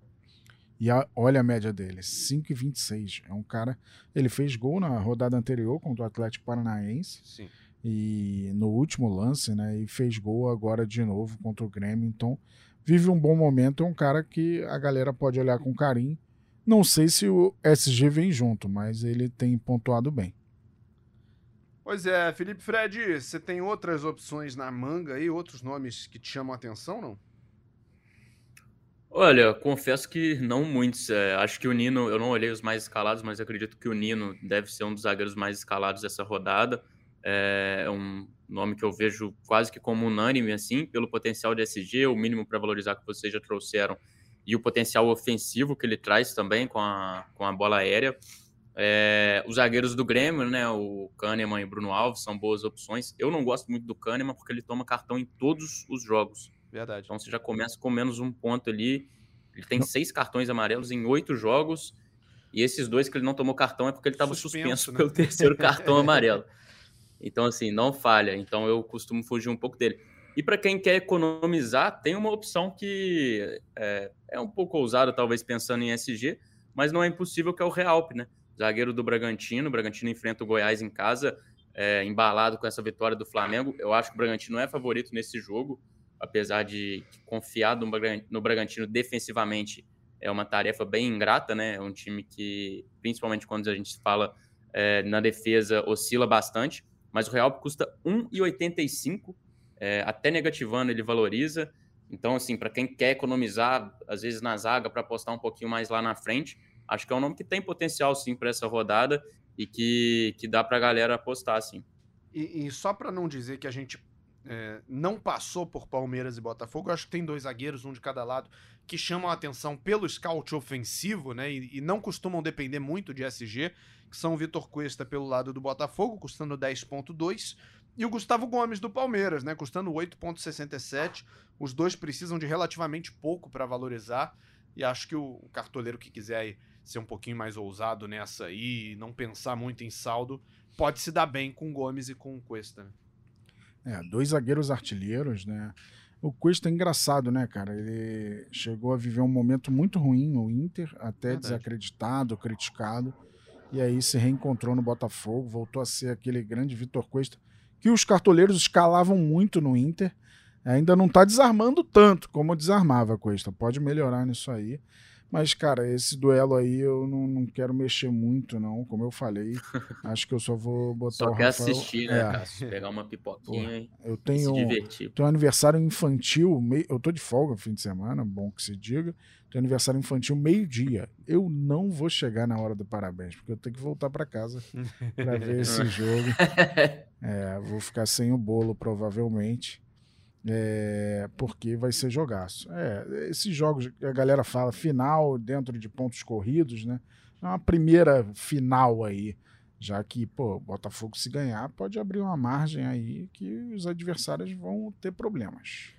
E a, olha a média dele, 5,26. É um cara. Ele fez gol na rodada anterior contra o Atlético Paranaense. Sim. E no último lance, né? E fez gol agora de novo contra o Grêmio. Então, vive um bom momento. É um cara que a galera pode olhar com carinho. Não sei se o SG vem junto, mas ele tem pontuado bem. Pois é, Felipe Fred, você tem outras opções na manga aí, outros nomes que te chamam a atenção, não? Olha, confesso que não muitos. É, acho que o Nino, eu não olhei os mais escalados, mas acredito que o Nino deve ser um dos zagueiros mais escalados dessa rodada. É, um nome que eu vejo quase que como unânime, assim, pelo potencial de SG, o mínimo para valorizar que vocês já trouxeram, e o potencial ofensivo que ele traz também com a, com a bola aérea. É, os zagueiros do Grêmio, né, o Kahneman e o Bruno Alves, são boas opções. Eu não gosto muito do Kahneman porque ele toma cartão em todos os jogos. Verdade. Então você já começa com menos um ponto ali. Ele tem seis cartões amarelos em oito jogos. E esses dois que ele não tomou cartão é porque ele estava suspenso, suspenso né? pelo terceiro cartão amarelo. Então, assim, não falha. Então eu costumo fugir um pouco dele. E para quem quer economizar, tem uma opção que é, é, um pouco ousada, talvez pensando em SG, mas não é impossível, que é o Realp, né? Zagueiro do Bragantino. O Bragantino enfrenta o Goiás em casa, é, embalado com essa vitória do Flamengo. Eu acho que o Bragantino é favorito nesse jogo apesar de confiar no Bragantino defensivamente é uma tarefa bem ingrata, né? É um time que, principalmente quando a gente fala é, na defesa, oscila bastante, mas o Real custa 1,85, é, até negativando ele valoriza. Então, assim, para quem quer economizar, às vezes na zaga, para apostar um pouquinho mais lá na frente, acho que é um nome que tem potencial, sim, para essa rodada e que, que dá para a galera apostar, sim. E, e só para não dizer que a gente é, não passou por Palmeiras e Botafogo. Eu acho que tem dois zagueiros, um de cada lado, que chamam a atenção pelo scout ofensivo, né? E, e não costumam depender muito de SG, que são o Vitor Cuesta pelo lado do Botafogo, custando 10,2, e o Gustavo Gomes do Palmeiras, né? Custando 8,67. Os dois precisam de relativamente pouco para valorizar. E acho que o, cartoleiro que quiser ser um pouquinho mais ousado nessa aí, não pensar muito em saldo, pode se dar bem com Gomes e com Cuesta. Né? É, dois zagueiros artilheiros, né? O Cuesta é engraçado, né, cara? Ele chegou a viver um momento muito ruim no Inter, até Verdade. desacreditado, criticado, e aí se reencontrou no Botafogo, voltou a ser aquele grande Vitor Cuesta que os cartoleiros escalavam muito no Inter. Ainda não está desarmando tanto como desarmava Cuesta. Pode melhorar nisso aí. Mas, cara, esse duelo aí eu não, não quero mexer muito, não. Como eu falei, acho que eu só vou botar só o quer assistir, né, é. Cássio? Pegar uma pipoquinha e eu tenho, se divertir. Tenho um aniversário infantil, eu tô de folga no fim de semana, bom que se diga. Tenho aniversário infantil meio-dia. Eu não vou chegar na hora do parabéns, porque eu tenho que voltar para casa para ver esse jogo. É, vou ficar sem o bolo, provavelmente. É, porque vai ser jogaço. É, esses jogos a galera fala final dentro de pontos corridos, né? É uma primeira final aí, já que, pô, Botafogo se ganhar pode abrir uma margem aí que os adversários vão ter problemas.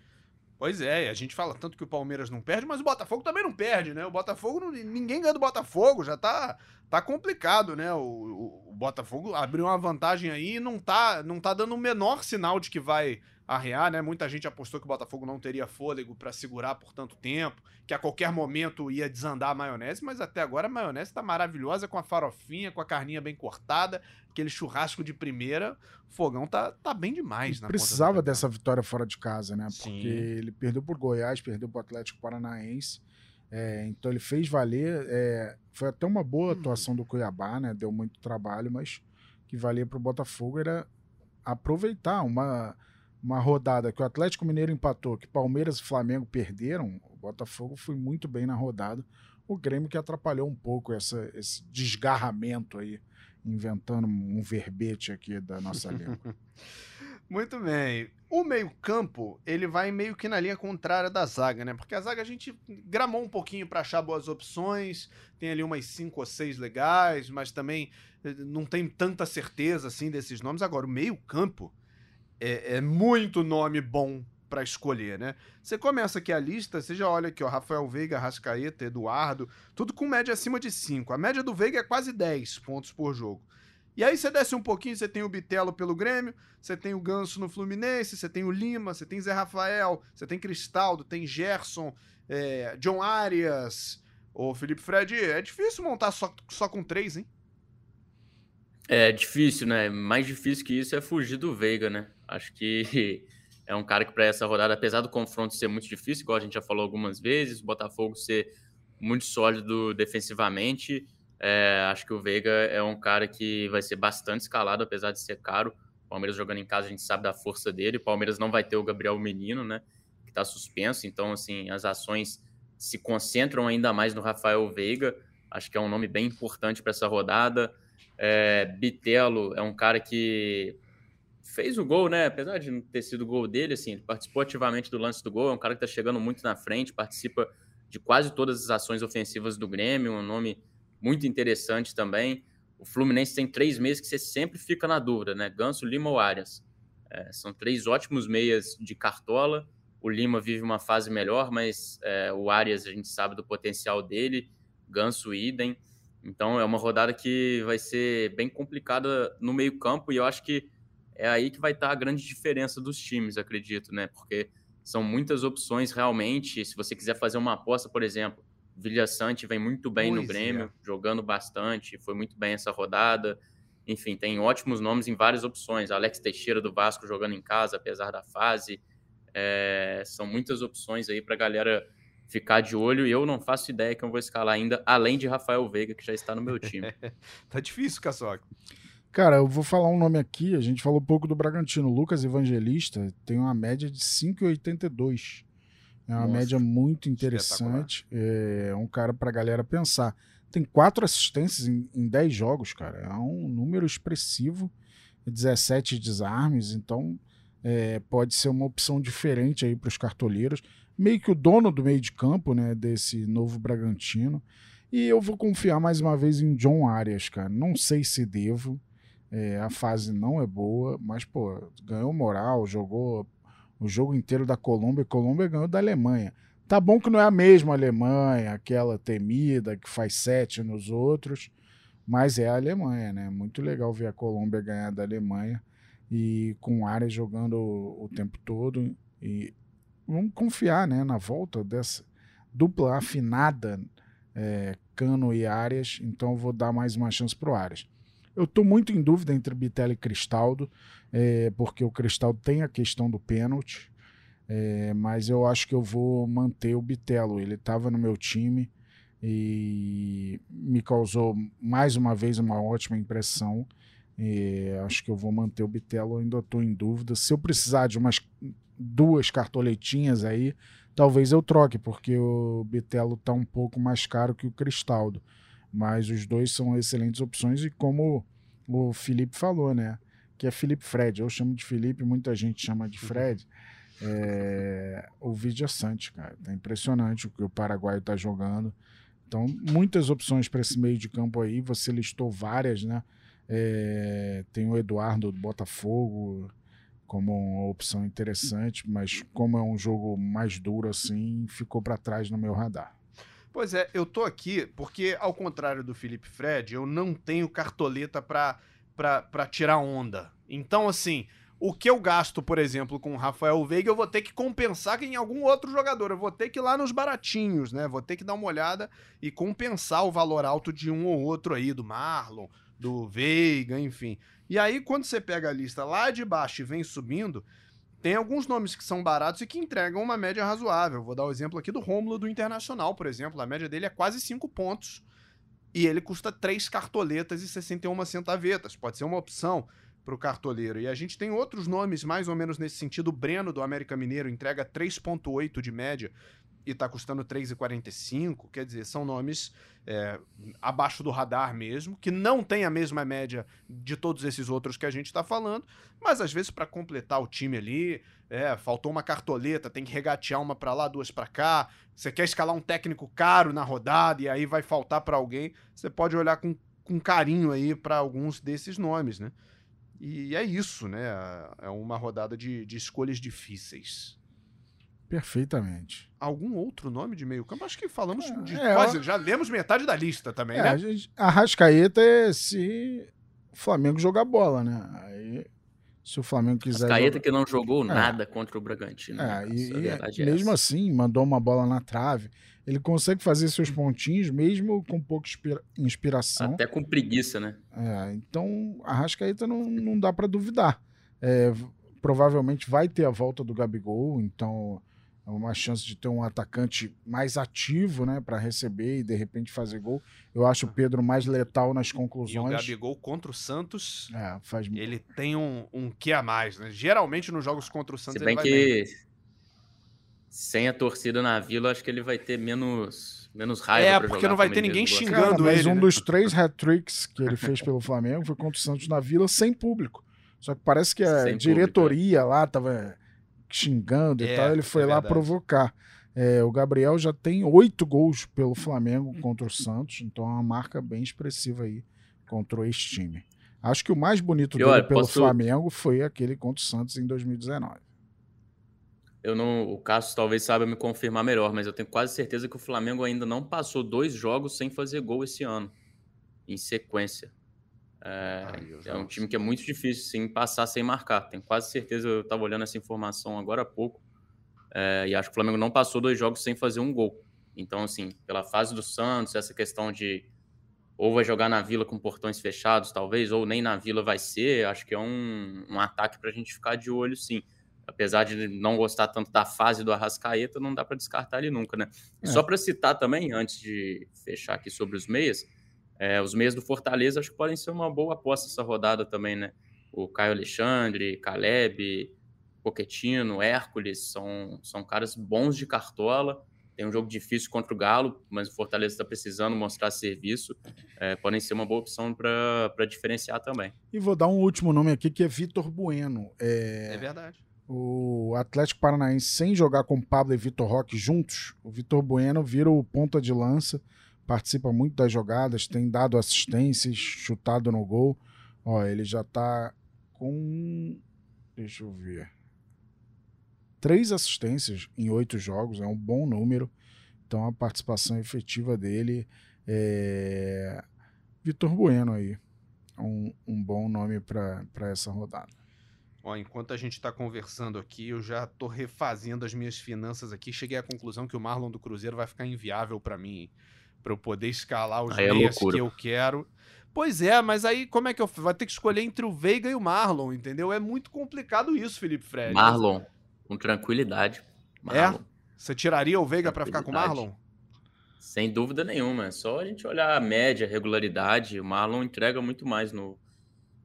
Pois é, a gente fala tanto que o Palmeiras não perde, mas o Botafogo também não perde, né? O Botafogo, não, ninguém ganha do Botafogo, já tá, tá complicado, né? O, o, o, Botafogo abriu uma vantagem aí e não tá, não tá dando o menor sinal de que vai arrear, né? Muita gente apostou que o Botafogo não teria fôlego para segurar por tanto tempo, que a qualquer momento ia desandar a maionese, mas até agora a maionese tá maravilhosa com a farofinha, com a carninha bem cortada, aquele churrasco de primeira. O fogão tá, tá bem demais, né? Precisava dessa vitória fora de casa, né? Sim. Porque ele perdeu por Goiás, perdeu pro Atlético Paranaense. É, então ele fez valer. É, foi até uma boa hum. atuação do Cuiabá, né? Deu muito trabalho, mas que valia para o Botafogo era aproveitar uma uma rodada que o Atlético Mineiro empatou, que Palmeiras e Flamengo perderam, o Botafogo foi muito bem na rodada. O Grêmio que atrapalhou um pouco essa, esse desgarramento aí, inventando um verbete aqui da nossa língua. Muito bem. O meio-campo, ele vai meio que na linha contrária da zaga, né? Porque a zaga a gente gramou um pouquinho para achar boas opções, tem ali umas cinco ou seis legais, mas também eh, não tem tanta certeza assim desses nomes. Agora, o meio-campo é, é muito nome bom para escolher, né? Você começa aqui a lista, você já olha aqui, ó, Rafael Veiga, Rascaeta, Eduardo, tudo com média acima de 5. A média do Veiga é quase 10 pontos por jogo. E aí você desce um pouquinho, você tem o Bitelo pelo Grêmio, você tem o Ganso no Fluminense, você tem o Lima, você tem Zé Rafael, você tem Cristaldo, tem Gerson, é, John Arias, o Felipe Fred. É difícil montar só, só com três, hein? É difícil, né? Mais difícil que isso é fugir do Veiga, né? Acho que é um cara que para essa rodada, apesar do confronto ser muito difícil, igual a gente já falou algumas vezes, o Botafogo ser muito sólido defensivamente, é, acho que o Veiga é um cara que vai ser bastante escalado, apesar de ser caro. O Palmeiras jogando em casa, a gente sabe da força dele. O Palmeiras não vai ter o Gabriel Menino, né? Que está suspenso. Então, assim, as ações se concentram ainda mais no Rafael Veiga. Acho que é um nome bem importante para essa rodada. É, Bitelo é um cara que fez o gol, né? Apesar de não ter sido o gol dele, assim, ele participou ativamente do lance do gol. É um cara que está chegando muito na frente, participa de quase todas as ações ofensivas do Grêmio. Um nome muito interessante também. O Fluminense tem três meses que você sempre fica na dúvida, né? Ganso, Lima ou Arias. É, são três ótimos meias de cartola. O Lima vive uma fase melhor, mas é, o Arias a gente sabe do potencial dele. Ganso, idem. Então é uma rodada que vai ser bem complicada no meio-campo e eu acho que é aí que vai estar a grande diferença dos times, acredito, né? Porque são muitas opções realmente. Se você quiser fazer uma aposta, por exemplo, Vilha Sante vem muito bem pois no Grêmio, é. jogando bastante, foi muito bem essa rodada. Enfim, tem ótimos nomes em várias opções. Alex Teixeira do Vasco jogando em casa, apesar da fase. É, são muitas opções aí para a galera ficar de olho. E eu não faço ideia que eu vou escalar ainda, além de Rafael Veiga, que já está no meu time. tá difícil, Caçoca. Cara, eu vou falar um nome aqui. A gente falou um pouco do Bragantino. Lucas Evangelista tem uma média de 5,82. É uma Nossa, média muito interessante. É um cara para a galera pensar. Tem quatro assistências em, em 10 jogos, cara. É um número expressivo. 17 desarmes, então é, pode ser uma opção diferente aí para os cartoleiros. Meio que o dono do meio de campo, né, desse novo Bragantino. E eu vou confiar mais uma vez em John Arias, cara. Não sei se devo. É, a fase não é boa, mas, pô, ganhou moral, jogou o jogo inteiro da Colômbia. Colômbia ganhou da Alemanha. Tá bom que não é a mesma Alemanha, aquela temida que faz sete nos outros, mas é a Alemanha, né? Muito legal ver a Colômbia ganhar da Alemanha e com áreas jogando o, o tempo todo. E vamos confiar né, na volta dessa dupla afinada, é, Cano e Arias. Então vou dar mais uma chance para o Arias. Eu estou muito em dúvida entre Bitello e Cristaldo, é, porque o Cristaldo tem a questão do pênalti, é, mas eu acho que eu vou manter o Bitelo. Ele estava no meu time e me causou mais uma vez uma ótima impressão. E acho que eu vou manter o Bitelo, ainda estou em dúvida. Se eu precisar de umas duas cartoletinhas aí, talvez eu troque, porque o Bitelo está um pouco mais caro que o Cristaldo. Mas os dois são excelentes opções e como o Felipe falou, né? Que é Felipe Fred. Eu chamo de Felipe, muita gente chama de Fred. É, o vídeo é Sante, cara. Tá impressionante o que o Paraguai tá jogando. Então, muitas opções para esse meio de campo aí. Você listou várias, né? É, tem o Eduardo do Botafogo como uma opção interessante, mas como é um jogo mais duro assim, ficou para trás no meu radar. Pois é, eu tô aqui porque, ao contrário do Felipe Fred, eu não tenho cartoleta pra, tirar onda. Então, assim, o que eu gasto, por exemplo, com o Rafael Veiga, eu vou ter que compensar em algum outro jogador. Eu vou ter que ir lá nos baratinhos, né? Vou ter que dar uma olhada e compensar o valor alto de um ou outro aí, do Marlon, do Veiga, enfim. E aí, quando você pega a lista lá de baixo e vem subindo, tem alguns nomes que são baratos e que entregam uma média razoável. Vou dar o exemplo aqui do Rômulo do Internacional, por exemplo. A média dele é quase 5 pontos e ele custa 3 cartoletas e 61 centavetas. Pode ser uma opção. para o cartoleiro. E a gente tem outros nomes mais ou menos nesse sentido. O Breno, do América Mineiro, entrega 3,8 de média e está custando 3,45. Quer dizer, são nomes é, abaixo do radar mesmo, que não tem a mesma média de todos esses outros que a gente está falando, mas às vezes para completar o time ali, é, faltou uma cartoleta, tem que regatear uma para lá, duas para cá. Você quer escalar um técnico caro na rodada e aí vai faltar para alguém, você pode olhar com, com carinho aí para alguns desses nomes, né? E é isso, né? É uma rodada de, de escolhas difíceis. Perfeitamente. Algum outro nome de meio campo? Acho que falamos é, de é, quase, já lemos metade da lista também, é, né? A, gente, a Rascaeta é se o Flamengo jogar bola, né? Aí, se o Flamengo quiser. Rascaeta jogar... que não jogou é. nada contra o Bragantino. É, né? e, e mesmo assim, mandou uma bola na trave. Ele consegue fazer seus pontinhos, mesmo com pouca inspiração. Até com preguiça, né? É, então, a Rascaeta não, não dá para duvidar. É, provavelmente vai ter a volta do Gabigol, então é uma chance de ter um atacante mais ativo, né, para receber e de repente fazer gol. Eu acho o Pedro mais letal nas conclusões. E o Gabigol contra o Santos, é, faz... ele tem um, um que a mais, né? Geralmente nos jogos contra o Santos Se bem ele vai que bem. sem a torcida na Vila, acho que ele vai ter menos menos raiva É, porque não vai ter ninguém xingando Cara, mas ele. um né? dos três hat-tricks que ele fez pelo Flamengo foi contra o Santos na Vila sem público. Só que parece que a sem diretoria público, é. lá tava xingando é, e tal, ele foi é lá provocar. É, o Gabriel já tem oito gols pelo Flamengo contra o Santos, então é uma marca bem expressiva aí contra o ex-time. Acho que o mais bonito dele olha, pelo posso... Flamengo foi aquele contra o Santos em 2019. Eu não, o Cássio talvez saiba me confirmar melhor, mas eu tenho quase certeza que o Flamengo ainda não passou dois jogos sem fazer gol esse ano, em sequência. É, Ai, é um time que é muito difícil sim passar sem marcar. Tenho quase certeza, eu estava olhando essa informação agora há pouco, é, e acho que o Flamengo não passou dois jogos sem fazer um gol. Então, assim, pela fase do Santos, essa questão de ou vai jogar na Vila com portões fechados, talvez, ou nem na Vila vai ser, acho que é um, um ataque para a gente ficar de olho, sim. Apesar de não gostar tanto da fase do Arrascaeta, não dá para descartar ele nunca, né? É. Só para citar também, antes de fechar aqui sobre os meias, é, os meias do Fortaleza acho que podem ser uma boa aposta essa rodada também, né? O Caio Alexandre, Caleb, Poquetino, Hércules, são, são caras bons de cartola. Tem um jogo difícil contra o Galo, mas o Fortaleza está precisando mostrar serviço. É, podem ser uma boa opção para diferenciar também. E vou dar um último nome aqui que é Vitor Bueno. É... é verdade. O Atlético Paranaense, sem jogar com Pablo e Vitor Roque juntos, o Vitor Bueno vira o ponta de lança participa muito das jogadas, tem dado assistências, chutado no gol. Ó, ele já tá com. Deixa eu ver. Três assistências em oito jogos, é um bom número. Então a participação efetiva dele é. Vitor Bueno aí. Um, um bom nome para essa rodada. Ó, enquanto a gente está conversando aqui, eu já estou refazendo as minhas finanças aqui. Cheguei à conclusão que o Marlon do Cruzeiro vai ficar inviável para mim para eu poder escalar os aí é meias é que eu quero. Pois é, mas aí como é que eu vai ter que escolher entre o Veiga e o Marlon, entendeu? É muito complicado isso, Felipe Fred. Marlon, com tranquilidade. É? Marlon. É? Você tiraria o Veiga para ficar com o Marlon? Sem dúvida nenhuma, é só a gente olhar a média, a regularidade, o Marlon entrega muito mais no,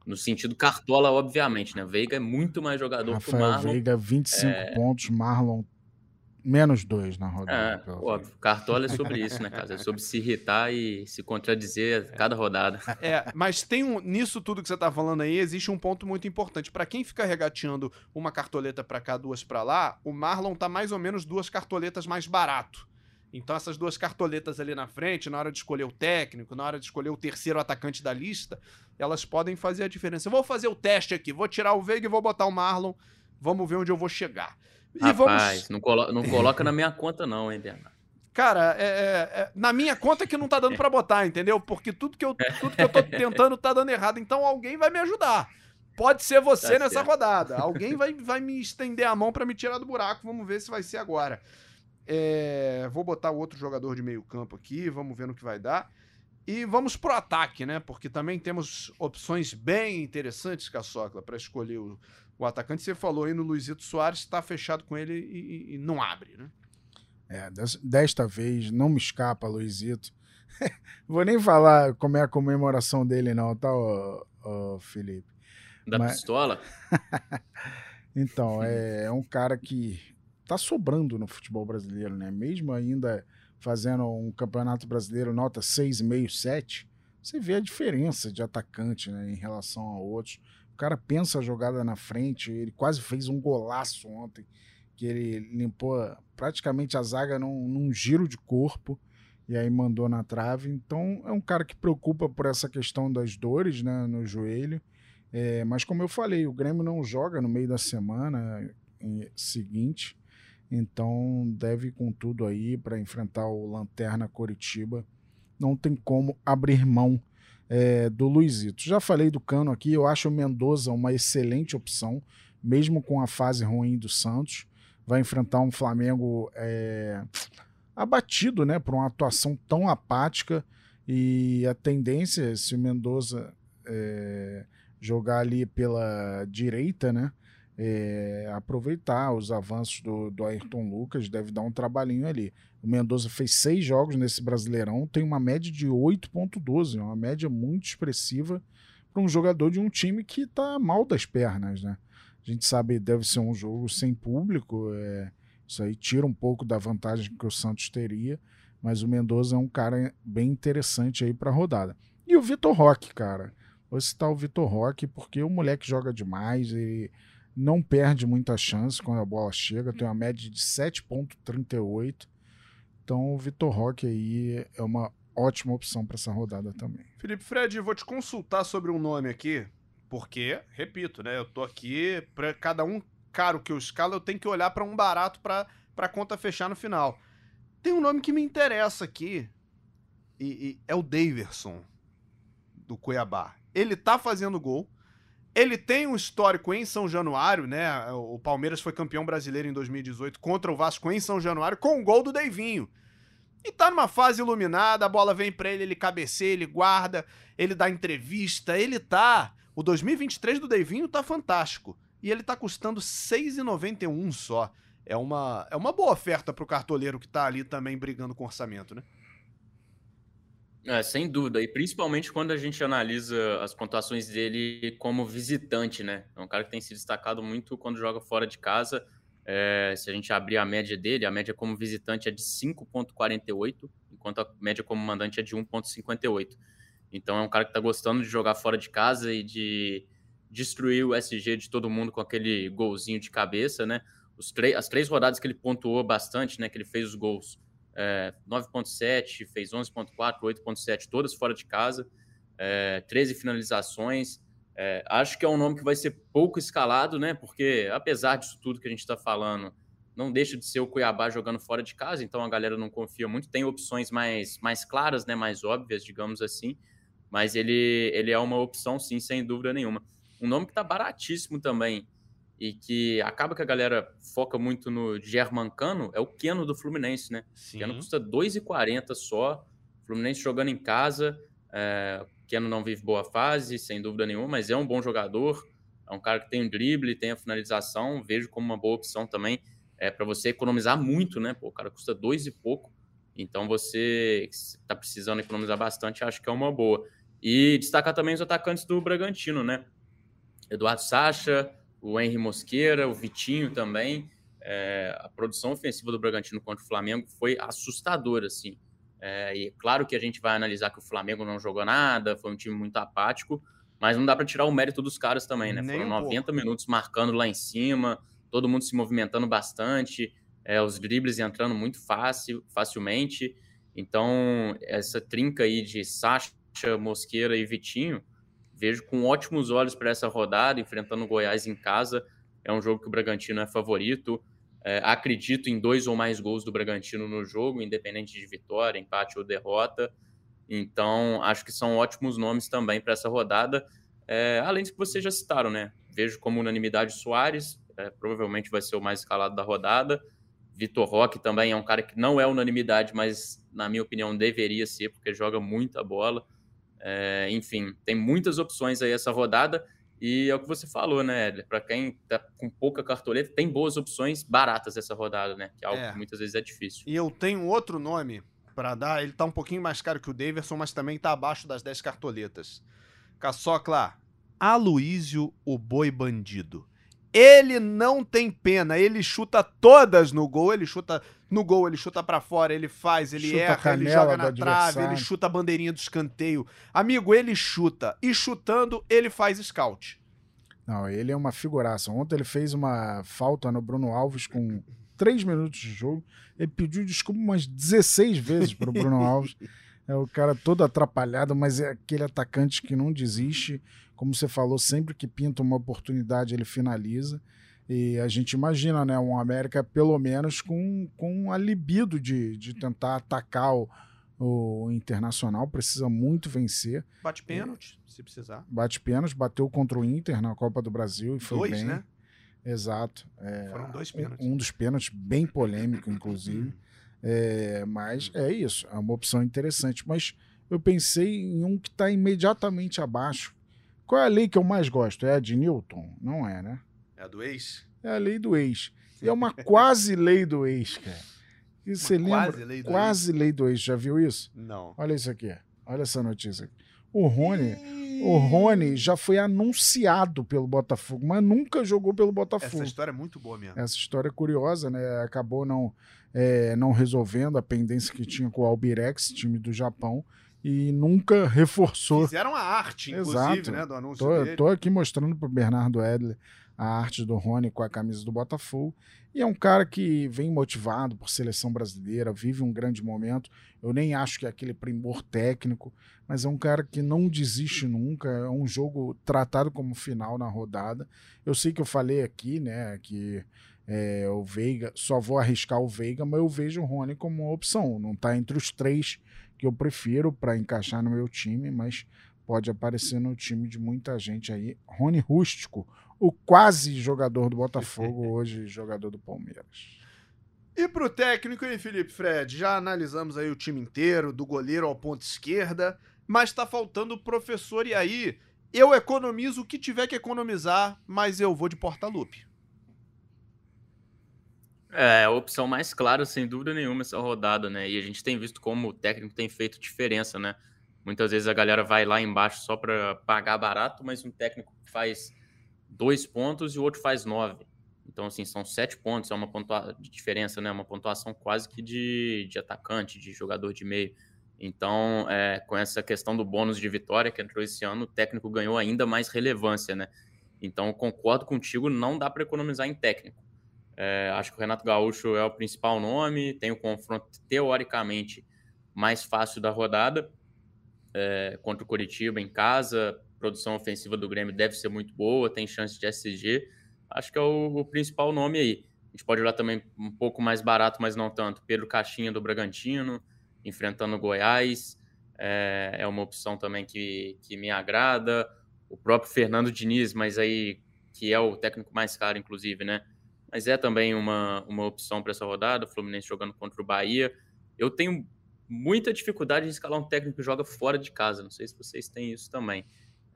no sentido cartola, obviamente, né? Veiga é muito mais jogador Rafael que o Marlon. Veiga, 25 é... pontos, Marlon Menos dois na rodada. É, óbvio. Cartola é sobre isso, né, cara? É sobre se irritar e se contradizer a cada rodada. É, mas tem um. Nisso tudo que você tá falando aí, existe um ponto muito importante. Para quem fica regateando uma cartoleta para cá, duas para lá, o Marlon tá mais ou menos duas cartoletas mais barato. Então, essas duas cartoletas ali na frente, na hora de escolher o técnico, na hora de escolher o terceiro atacante da lista, elas podem fazer a diferença. Eu vou fazer o teste aqui, vou tirar o Veiga e vou botar o Marlon. Vamos ver onde eu vou chegar. Rapaz, vamos... não, colo não coloca na minha conta, não, hein, Bernardo? Cara, é, é, é, na minha conta que não tá dando para botar, entendeu? Porque tudo que, eu, tudo que eu tô tentando tá dando errado. Então alguém vai me ajudar. Pode ser você tá nessa certo. rodada. Alguém vai, vai me estender a mão para me tirar do buraco. Vamos ver se vai ser agora. É, vou botar o outro jogador de meio campo aqui. Vamos ver no que vai dar. E vamos pro ataque, né? Porque também temos opções bem interessantes, Caçocla, para escolher o, o atacante. Você falou aí no Luizito Soares, está fechado com ele e, e, não abre, né? É, desta vez não me escapa, Luizito. Vou nem falar como é a comemoração dele, não, tá, ô, ô, Felipe? Da Mas... pistola? então, é, é um cara que tá sobrando no futebol brasileiro, né? Mesmo ainda fazendo um campeonato brasileiro nota 6,5, 7, você vê a diferença de atacante né, em relação a outros. Cara pensa a jogada na frente, ele quase fez um golaço ontem, que ele limpou praticamente a zaga num, num giro de corpo e aí mandou na trave. Então é um cara que preocupa por essa questão das dores né, no joelho. É, mas como eu falei, o Grêmio não joga no meio da semana seguinte. Então deve ir com tudo aí para enfrentar o Lanterna Coritiba. Não tem como abrir mão é, do Luizito. Já falei do Cano aqui, eu acho o Mendoza uma excelente opção, mesmo com a fase ruim do Santos. Vai enfrentar um Flamengo é, abatido né, por uma atuação tão apática. E a tendência, se o Mendoza é, jogar ali pela direita, né? É, aproveitar os avanços do, do Ayrton Lucas, deve dar um trabalhinho ali. O Mendoza fez seis jogos nesse Brasileirão, tem uma média de 8,12, uma média muito expressiva para um jogador de um time que está mal das pernas, né? A gente sabe deve ser um jogo sem público, é, isso aí tira um pouco da vantagem que o Santos teria, mas o Mendoza é um cara bem interessante aí para a rodada. E o Vitor Roque, cara. Vou citar o Vitor Roque porque o moleque joga demais, e não perde muita chance quando a bola chega, tem uma média de 7,38. Então o Vitor Roque aí é uma ótima opção para essa rodada também. Felipe Fred, vou te consultar sobre um nome aqui, porque, repito, né, eu tô aqui para cada um caro que eu escalo, eu tenho que olhar para um barato para a conta fechar no final. Tem um nome que me interessa aqui, e, e é o Daverson, do Cuiabá. Ele tá fazendo gol, ele tem um histórico em São Januário, né? O Palmeiras foi campeão brasileiro em 2018 contra o Vasco em São Januário com o gol do Deivinho. E tá numa fase iluminada, a bola vem pra ele, ele cabeceia, ele guarda, ele dá entrevista, ele tá. O 2023 do Deivinho tá fantástico. E ele tá custando 6,91 só. É uma, é uma boa oferta pro cartoleiro que tá ali também brigando com orçamento, né? É, sem dúvida, e principalmente quando a gente analisa as pontuações dele como visitante, né? É um cara que tem se destacado muito quando joga fora de casa. É, se a gente abrir a média dele, a média como visitante é de 5,48, enquanto a média como mandante é de 1,58. Então é um cara que está gostando de jogar fora de casa e de destruir o SG de todo mundo com aquele golzinho de cabeça, né? As três rodadas que ele pontuou bastante, né? Que ele fez os gols é, 9.7, fez 11.4, 8.7, todas fora de casa, é, 13 finalizações. É, acho que é um nome que vai ser pouco escalado, né? Porque apesar disso tudo que a gente está falando, não deixa de ser o Cuiabá jogando fora de casa, então a galera não confia muito. Tem opções mais, mais claras, né? Mais óbvias, digamos assim. Mas ele, ele é uma opção, sim, sem dúvida nenhuma. Um nome que está baratíssimo também, e que acaba que a galera foca muito no Germancano, é o Keno do Fluminense, né? Sim. O Keno custa 2,40 só. Fluminense jogando em casa. É, o Keno não vive boa fase, sem dúvida nenhuma, mas é um bom jogador. É um cara que tem o drible, tem a finalização. Vejo como uma boa opção também é, para você economizar muito, né? Pô, o cara custa dois e pouco. Então você está precisando economizar bastante, acho que é uma boa. E destacar também os atacantes do Bragantino, né? Eduardo Sacha, o Henry Mosqueira, o Vitinho também. É, a produção ofensiva do Bragantino contra o Flamengo foi assustadora, assim. É, e claro que a gente vai analisar que o Flamengo não jogou nada, foi um time muito apático, mas não dá para tirar o mérito dos caras também, né? Nem Foram um 90 pouco. minutos marcando lá em cima, todo mundo se movimentando bastante, é, os dribles entrando muito fácil, facilmente. Então, essa trinca aí de Sacha, Mosqueira e Vitinho vejo com ótimos olhos para essa rodada, enfrentando o Goiás em casa. É um jogo que o Bragantino é favorito. É, acredito em dois ou mais gols do Bragantino no jogo, independente de vitória, empate ou derrota. Então, acho que são ótimos nomes também para essa rodada. É, além dos que vocês já citaram, né? Vejo como unanimidade Soares, é, provavelmente vai ser o mais escalado da rodada. Vitor Roque também é um cara que não é unanimidade, mas na minha opinião deveria ser, porque joga muita bola. É, enfim, tem muitas opções aí essa rodada. E é o que você falou, né, Para quem tá com pouca cartoleta, tem boas opções baratas essa rodada, né? Que é algo é. que muitas vezes é difícil. E eu tenho outro nome para dar. Ele tá um pouquinho mais caro que o Daverson, mas também tá abaixo das 10 cartoletas. Caçocla, Aloísio, o boi bandido. Ele não tem pena, ele chuta todas no gol, ele chuta no gol, ele chuta para fora, ele faz, ele Chuta erra, ele joga na trave, ele chuta a bandeirinha do escanteio. Amigo, ele chuta e chutando ele faz scout. Não, ele é uma figuraça. Ontem ele fez uma falta no Bruno Alves com três minutos de jogo. Ele pediu desculpa umas 16 vezes pro Bruno Alves. É o cara todo atrapalhado, mas é aquele atacante que não desiste. Como você falou, sempre que pinta uma oportunidade, ele finaliza. E a gente imagina, né, um América pelo menos com, com a libido de, de tentar atacar o, o Internacional. Precisa muito vencer. Bate pênalti, se precisar. Bate pênalti, bateu contra o Inter na Copa do Brasil e foi Dois, bem. né? Exato. É, Foram dois um- pênaltis. Um, dos pênaltis bem polêmico, inclusive. É, mas é isso, é uma opção interessante. Mas eu pensei em um que está imediatamente abaixo. Qual é a lei que eu mais gosto? É a de Newton? Não é, né? É a do ex? É a lei do ex. E é uma quase lei do ex, cara. E você lembra? quase lei do quase lei do ex. Já viu isso? Não. Olha isso aqui. Olha essa notícia aqui. O Rony, o Rony já foi anunciado pelo Botafogo, mas nunca jogou pelo Botafogo. Essa história é muito boa mesmo. Essa história é curiosa, né? Acabou não, é, não resolvendo a pendência que tinha com o Albirex, time do Japão, e nunca reforçou. Fizeram a arte, inclusive, Exato. né, do anúncio Tô, dele. tô aqui mostrando pro Bernardo Edler a arte do Rony com a camisa do Botafogo. E é um cara que vem motivado por seleção brasileira, vive um grande momento. Eu nem acho que é aquele primor técnico, mas é um cara que não desiste nunca. É um jogo tratado como final na rodada. Eu sei que eu falei aqui, né, que é, o Veiga, só vou arriscar o Veiga, mas eu vejo o Rony como uma opção. Não está entre os três que eu prefiro para encaixar no meu time, mas pode aparecer no time de muita gente aí. Rony Rústico, o quase jogador do Botafogo, hoje jogador do Palmeiras. E pro técnico, hein, Felipe Fred? Já analisamos aí o time inteiro, do goleiro ao ponto esquerda, mas tá faltando o professor. E aí, eu economizo o que tiver que economizar, mas eu vou de porta-lupe. É a opção mais clara, sem dúvida nenhuma, essa rodada, né? E a gente tem visto como o técnico tem feito diferença, né? Muitas vezes a galera vai lá embaixo só para pagar barato, mas um técnico faz dois pontos e o outro faz nove. Então, assim, são sete pontos, é uma pontua... de diferença, né? Uma pontuação quase que de, de atacante, de jogador de meio. Então, é, com essa questão do bônus de vitória que entrou esse ano, o técnico ganhou ainda mais relevância, né? Então, concordo contigo, não dá para economizar em técnico. É, acho que o Renato Gaúcho é o principal nome, tem o confronto teoricamente mais fácil da rodada é, contra o Coritiba em casa. Produção ofensiva do Grêmio deve ser muito boa, tem chance de SG. Acho que é o, o principal nome aí. A gente pode olhar também um pouco mais barato, mas não tanto. Pedro Caixinha do Bragantino, enfrentando o Goiás. É, é uma opção também que, que me agrada. O próprio Fernando Diniz, mas aí que é o técnico mais caro, inclusive, né? Mas é também uma, uma opção para essa rodada. O Fluminense jogando contra o Bahia. Eu tenho muita dificuldade em escalar um técnico que joga fora de casa. Não sei se vocês têm isso também.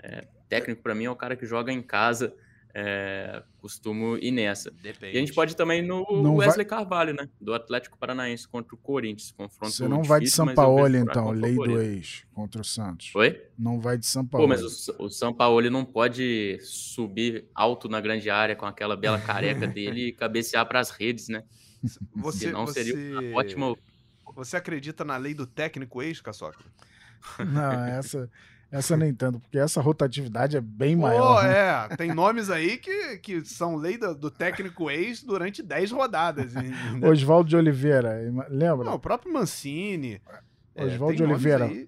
É, técnico, para mim, é o cara que joga em casa. É, costumo ir nessa. Depende. E a gente pode ir também no Não Wesley Carvalho, né? Do Atlético Paranaense contra o Corinthians. Confronto Você não vai de difícil, São Paulo, então, lei do ex contra o Santos. Oi? Não vai de São Paulo. Pô, mas o, o Sampaoli não pode subir alto na grande área com aquela bela careca dele e cabecear para as redes, né? Você, Senão você, seria uma ótima. Você acredita na lei do técnico ex, Caçoca? Não, essa, essa nem tanto, porque essa rotatividade é bem Pô, maior. né? é. Tem nomes aí que, que são lei do, do técnico ex durante 10 rodadas. Oswaldo de Oliveira, lembra? Não, o próprio Mancini. É, Oswaldo tem de Oliveira. aí.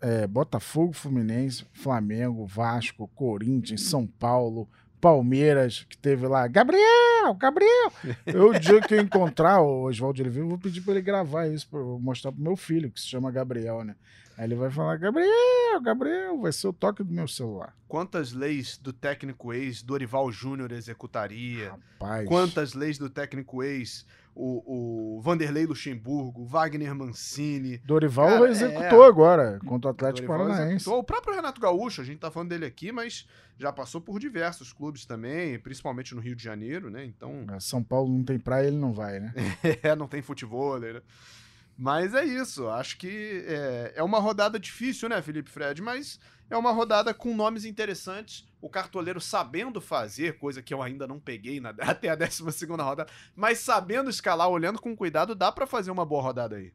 É, Botafogo, Fluminense, Flamengo, Vasco, Corinthians, São Paulo, Palmeiras, que teve lá. Gabriel, Gabriel! Eu, o dia que eu encontrar o Oswaldo de Oliveira, eu vou pedir pra ele gravar isso, eu mostrar pro meu filho, que se chama Gabriel, né? Aí ele vai falar: Gabriel, Gabriel, vai ser o toque do meu celular. Quantas leis do técnico ex Dorival Júnior executaria? Rapaz. Quantas leis do técnico ex o, o Vanderlei Luxemburgo, Wagner Mancini? Dorival Cara, executou é. agora contra o Atlético Dorival Paranaense. executou. O próprio Renato Gaúcho, a gente tá falando dele aqui, mas já passou por diversos clubes também, principalmente no Rio de Janeiro, né? Então, É, São Paulo não tem praia, ele não vai, né? é, não tem futebol, né? Mas é isso. Acho que é, é uma rodada difícil, né, Felipe Fred? Mas é uma rodada com nomes interessantes. O cartoleiro sabendo fazer, coisa que eu ainda não peguei na, até a 12 rodada, mas sabendo escalar, olhando com cuidado, dá para fazer uma boa rodada aí.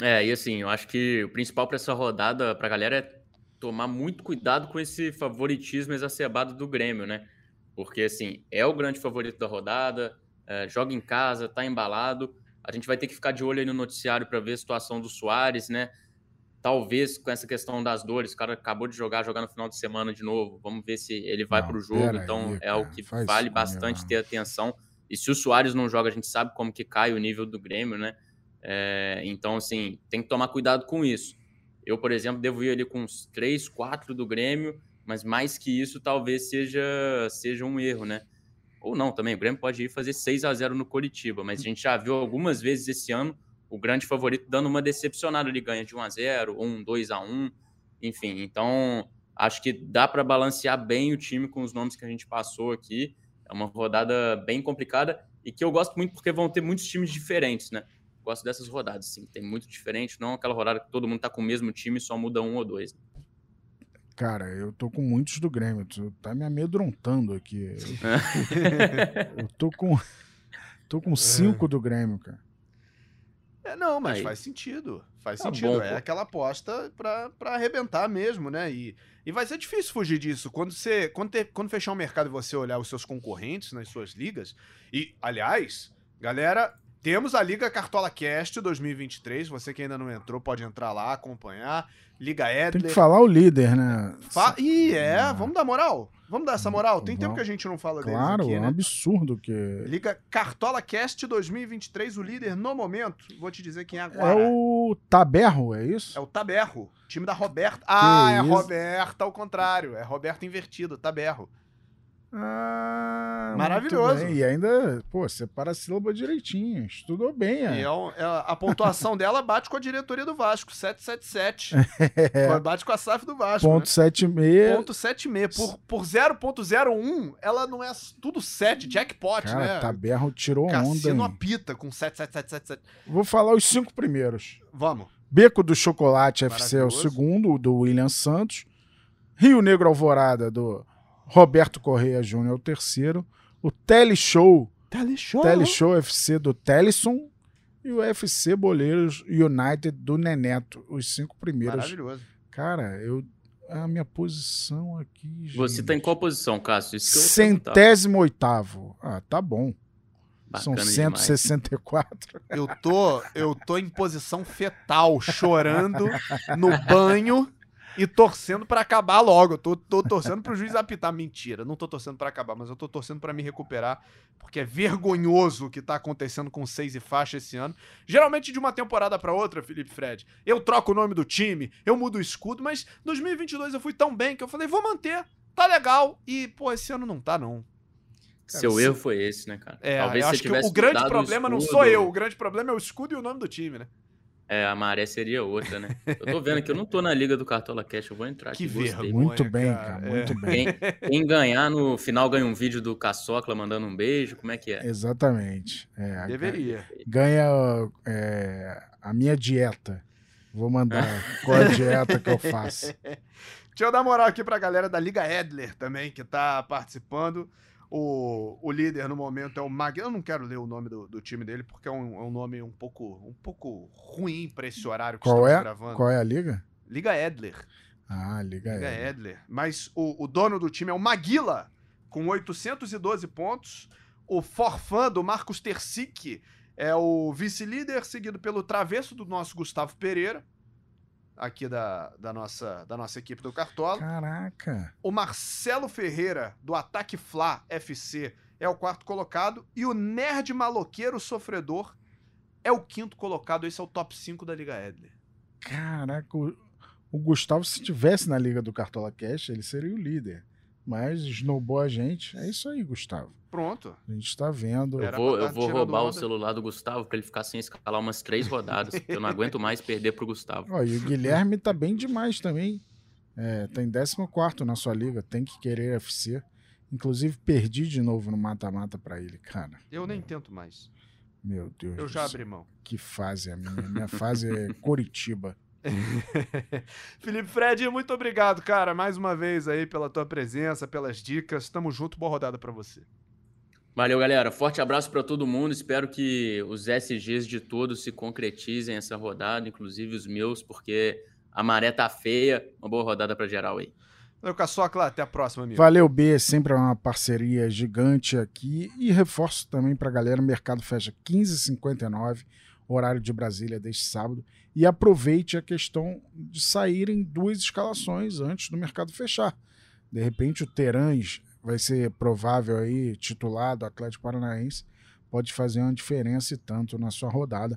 É, e assim, eu acho que o principal para essa rodada, para a galera, é tomar muito cuidado com esse favoritismo exacerbado do Grêmio, né? Porque, assim, é o grande favorito da rodada, é, joga em casa, tá embalado. A gente vai ter que ficar de olho aí no noticiário para ver a situação do Soares, né? Talvez com essa questão das dores, o cara acabou de jogar, jogar no final de semana de novo. Vamos ver se ele vai para o jogo. Então, aí, é algo que vale bastante ter atenção. E se o Soares não joga, a gente sabe como que cai o nível do Grêmio, né? É, então, assim, tem que tomar cuidado com isso. Eu, por exemplo, devo ir ali com uns 3, 4 do Grêmio, mas mais que isso talvez seja, seja um erro, né? Ou não também, o Grêmio pode ir fazer 6 a 0 no Curitiba, mas a gente já viu algumas vezes esse ano o grande favorito dando uma decepcionada, ele ganha de 1 a 0 1 2 a 1 enfim, então acho que dá para balancear bem o time com os nomes que a gente passou aqui. É uma rodada bem complicada e que eu gosto muito porque vão ter muitos times diferentes, né? gosto dessas rodadas, sim. Tem muito diferente, não aquela rodada que todo mundo tá com o mesmo time e só muda um ou dois. Cara, eu tô com muitos do Grêmio. Tu tá me amedrontando aqui. eu tô com. Tô com cinco do Grêmio, cara. É, não, mas Aí. faz sentido. Faz tá sentido. Bom, é aquela aposta pra, pra arrebentar mesmo, né? E, e vai ser difícil fugir disso. Quando você. Quando, ter, quando fechar o mercado e você olhar os seus concorrentes nas suas ligas. E, aliás, galera, temos a Liga Cartola Cast 2023. Você que ainda não entrou, pode entrar lá, acompanhar. Liga Edler. Tem que falar o líder, né? Fa Ih, é. Ah. Vamos dar moral. Vamos dar essa moral. Tem tempo que a gente não fala claro, deles aqui, é um né? absurdo que... Liga Cartola Cast 2023, o líder no momento. Vou te dizer quem é agora. É o Taberro, é isso? É o Taberro. Time da Roberta. Ah, é isso? Roberta ao contrário. É Roberta invertido, Taberro. Ah, Maravilhoso. E ainda, pô, separa a sílaba direitinho. Estudou bem. É. E é, um, é a pontuação dela bate com a diretoria do Vasco, 777. É. Bate com a SAF do Vasco. Ponto né? 76. Ponto 76. Por, por 0.01, ela não é tudo 7, jackpot, Cara, né? Taberro tirou Cassino onda. Cassino apita com 77777. Vou falar os cinco primeiros. Vamos. Beco do Chocolate FC é o segundo, do William Santos. Rio Negro Alvorada, do Roberto Correia Júnior é o terceiro. O Teleshow. Teleshow. Teleshow FC do Teleson. E o FC Boleiros United do Neneto. Os cinco primeiros. Maravilhoso. Cara, eu. A minha posição aqui. Gente... Você tá em qual posição, Cássio? Centésimo oitavo. Ah, tá bom. Bacana São 164. Demais. Eu tô, eu tô em posição fetal, chorando no banho e torcendo para acabar logo. Eu tô, tô torcendo pro juiz apitar. Mentira, não tô torcendo para acabar, mas eu tô torcendo para me recuperar, porque é vergonhoso o que tá acontecendo com seis e faixa esse ano. Geralmente de uma temporada para outra, Felipe Fred, eu troco o nome do time, eu mudo o escudo, mas 2022 eu fui tão bem que eu falei, vou manter, tá legal. E, pô, esse ano não tá, não. Cara, Seu erro foi esse, né, cara? É, Talvez eu acho que o grande problema não sou eu, o grande problema é o escudo e o nome do time, né? É, a maré seria outra, né? Eu tô vendo que eu não tô na liga do Cartola Cash, eu vou entrar que aqui. Vergonha, muito bem, cara, é. muito bem. Quem, quem, ganhar no final ganha um vídeo do Caçocla mandando um beijo, como é que é? Exatamente. É, Deveria. Ganha é, a minha dieta. Vou mandar qual é a dieta que eu faço. Deixa eu dar moral aqui pra galera da Liga Edler também, que tá participando. O, o líder no momento é o Mag. Eu não quero ler o nome do, do time dele, porque é um, é um, nome um pouco, um pouco ruim para esse horário que Qual estamos é? gravando. Qual é a liga? Liga Edler. Ah, Liga, Liga Edler. Edler. Mas o, o dono do time é o Maguila, com 812 pontos. O forfã do Marcos Tercic é o vice-líder, seguido pelo travesso do nosso Gustavo Pereira, aqui da, da, nossa, da nossa equipe do Cartola. Caraca! O Marcelo Ferreira, do Ataque Fla FC, é o quarto colocado. E o Nerd Maloqueiro Sofredor é o quinto colocado. Esse é o top 5 da Liga Edler. Caraca, o, o Gustavo, se estivesse na Liga do Cartola Cash, ele seria o líder. Mas snowball a gente. É isso aí, Gustavo. Pronto. A gente tá vendo. Eu vou, eu vou roubar o celular do Gustavo para ele ficar sem escalar umas três rodadas. eu não aguento mais perder pro Gustavo. Ó, e o Guilherme tá bem demais também. É, tá em 14 na sua liga. Tem que querer FC. Inclusive, perdi de novo no mata-mata para ele, cara. Eu nem tento mais. Meu Deus. Eu do já céu. abri mão. Que fase é a minha? Minha fase é Coritiba. Felipe Fred, muito obrigado, cara, mais uma vez aí pela tua presença, pelas dicas. Tamo junto, boa rodada pra você. Valeu, galera. Forte abraço para todo mundo. Espero que os SGs de todos se concretizem essa rodada, inclusive os meus, porque a maré tá feia. Uma boa rodada para geral aí. Valeu, Caçocla, até a próxima, amigo. Valeu, B. Sempre é uma parceria gigante aqui. E reforço também pra galera: o mercado fecha 15h59, horário de Brasília, deste sábado. E aproveite a questão de saírem duas escalações antes do mercado fechar. De repente, o Terãs vai ser provável aí, titular do Atlético Paranaense. Pode fazer uma diferença e tanto na sua rodada.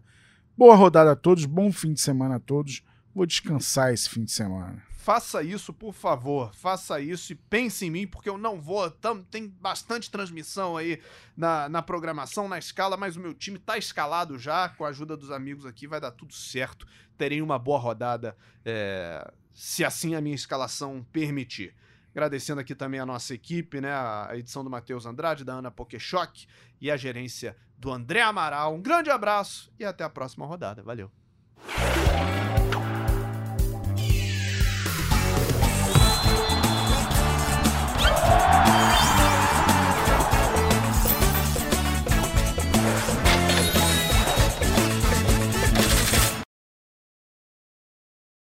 Boa rodada a todos, bom fim de semana a todos. Vou descansar esse fim de semana. Faça isso, por favor. Faça isso e pense em mim, porque eu não vou. Tam, tem bastante transmissão aí na, na programação, na escala, mas o meu time tá escalado já. Com a ajuda dos amigos aqui, vai dar tudo certo. Terei uma boa rodada, é, se assim a minha escalação permitir. Agradecendo aqui também a nossa equipe, né? A edição do Matheus Andrade, da Ana Pokeshock e a gerência do André Amaral. Um grande abraço e até a próxima rodada. Valeu.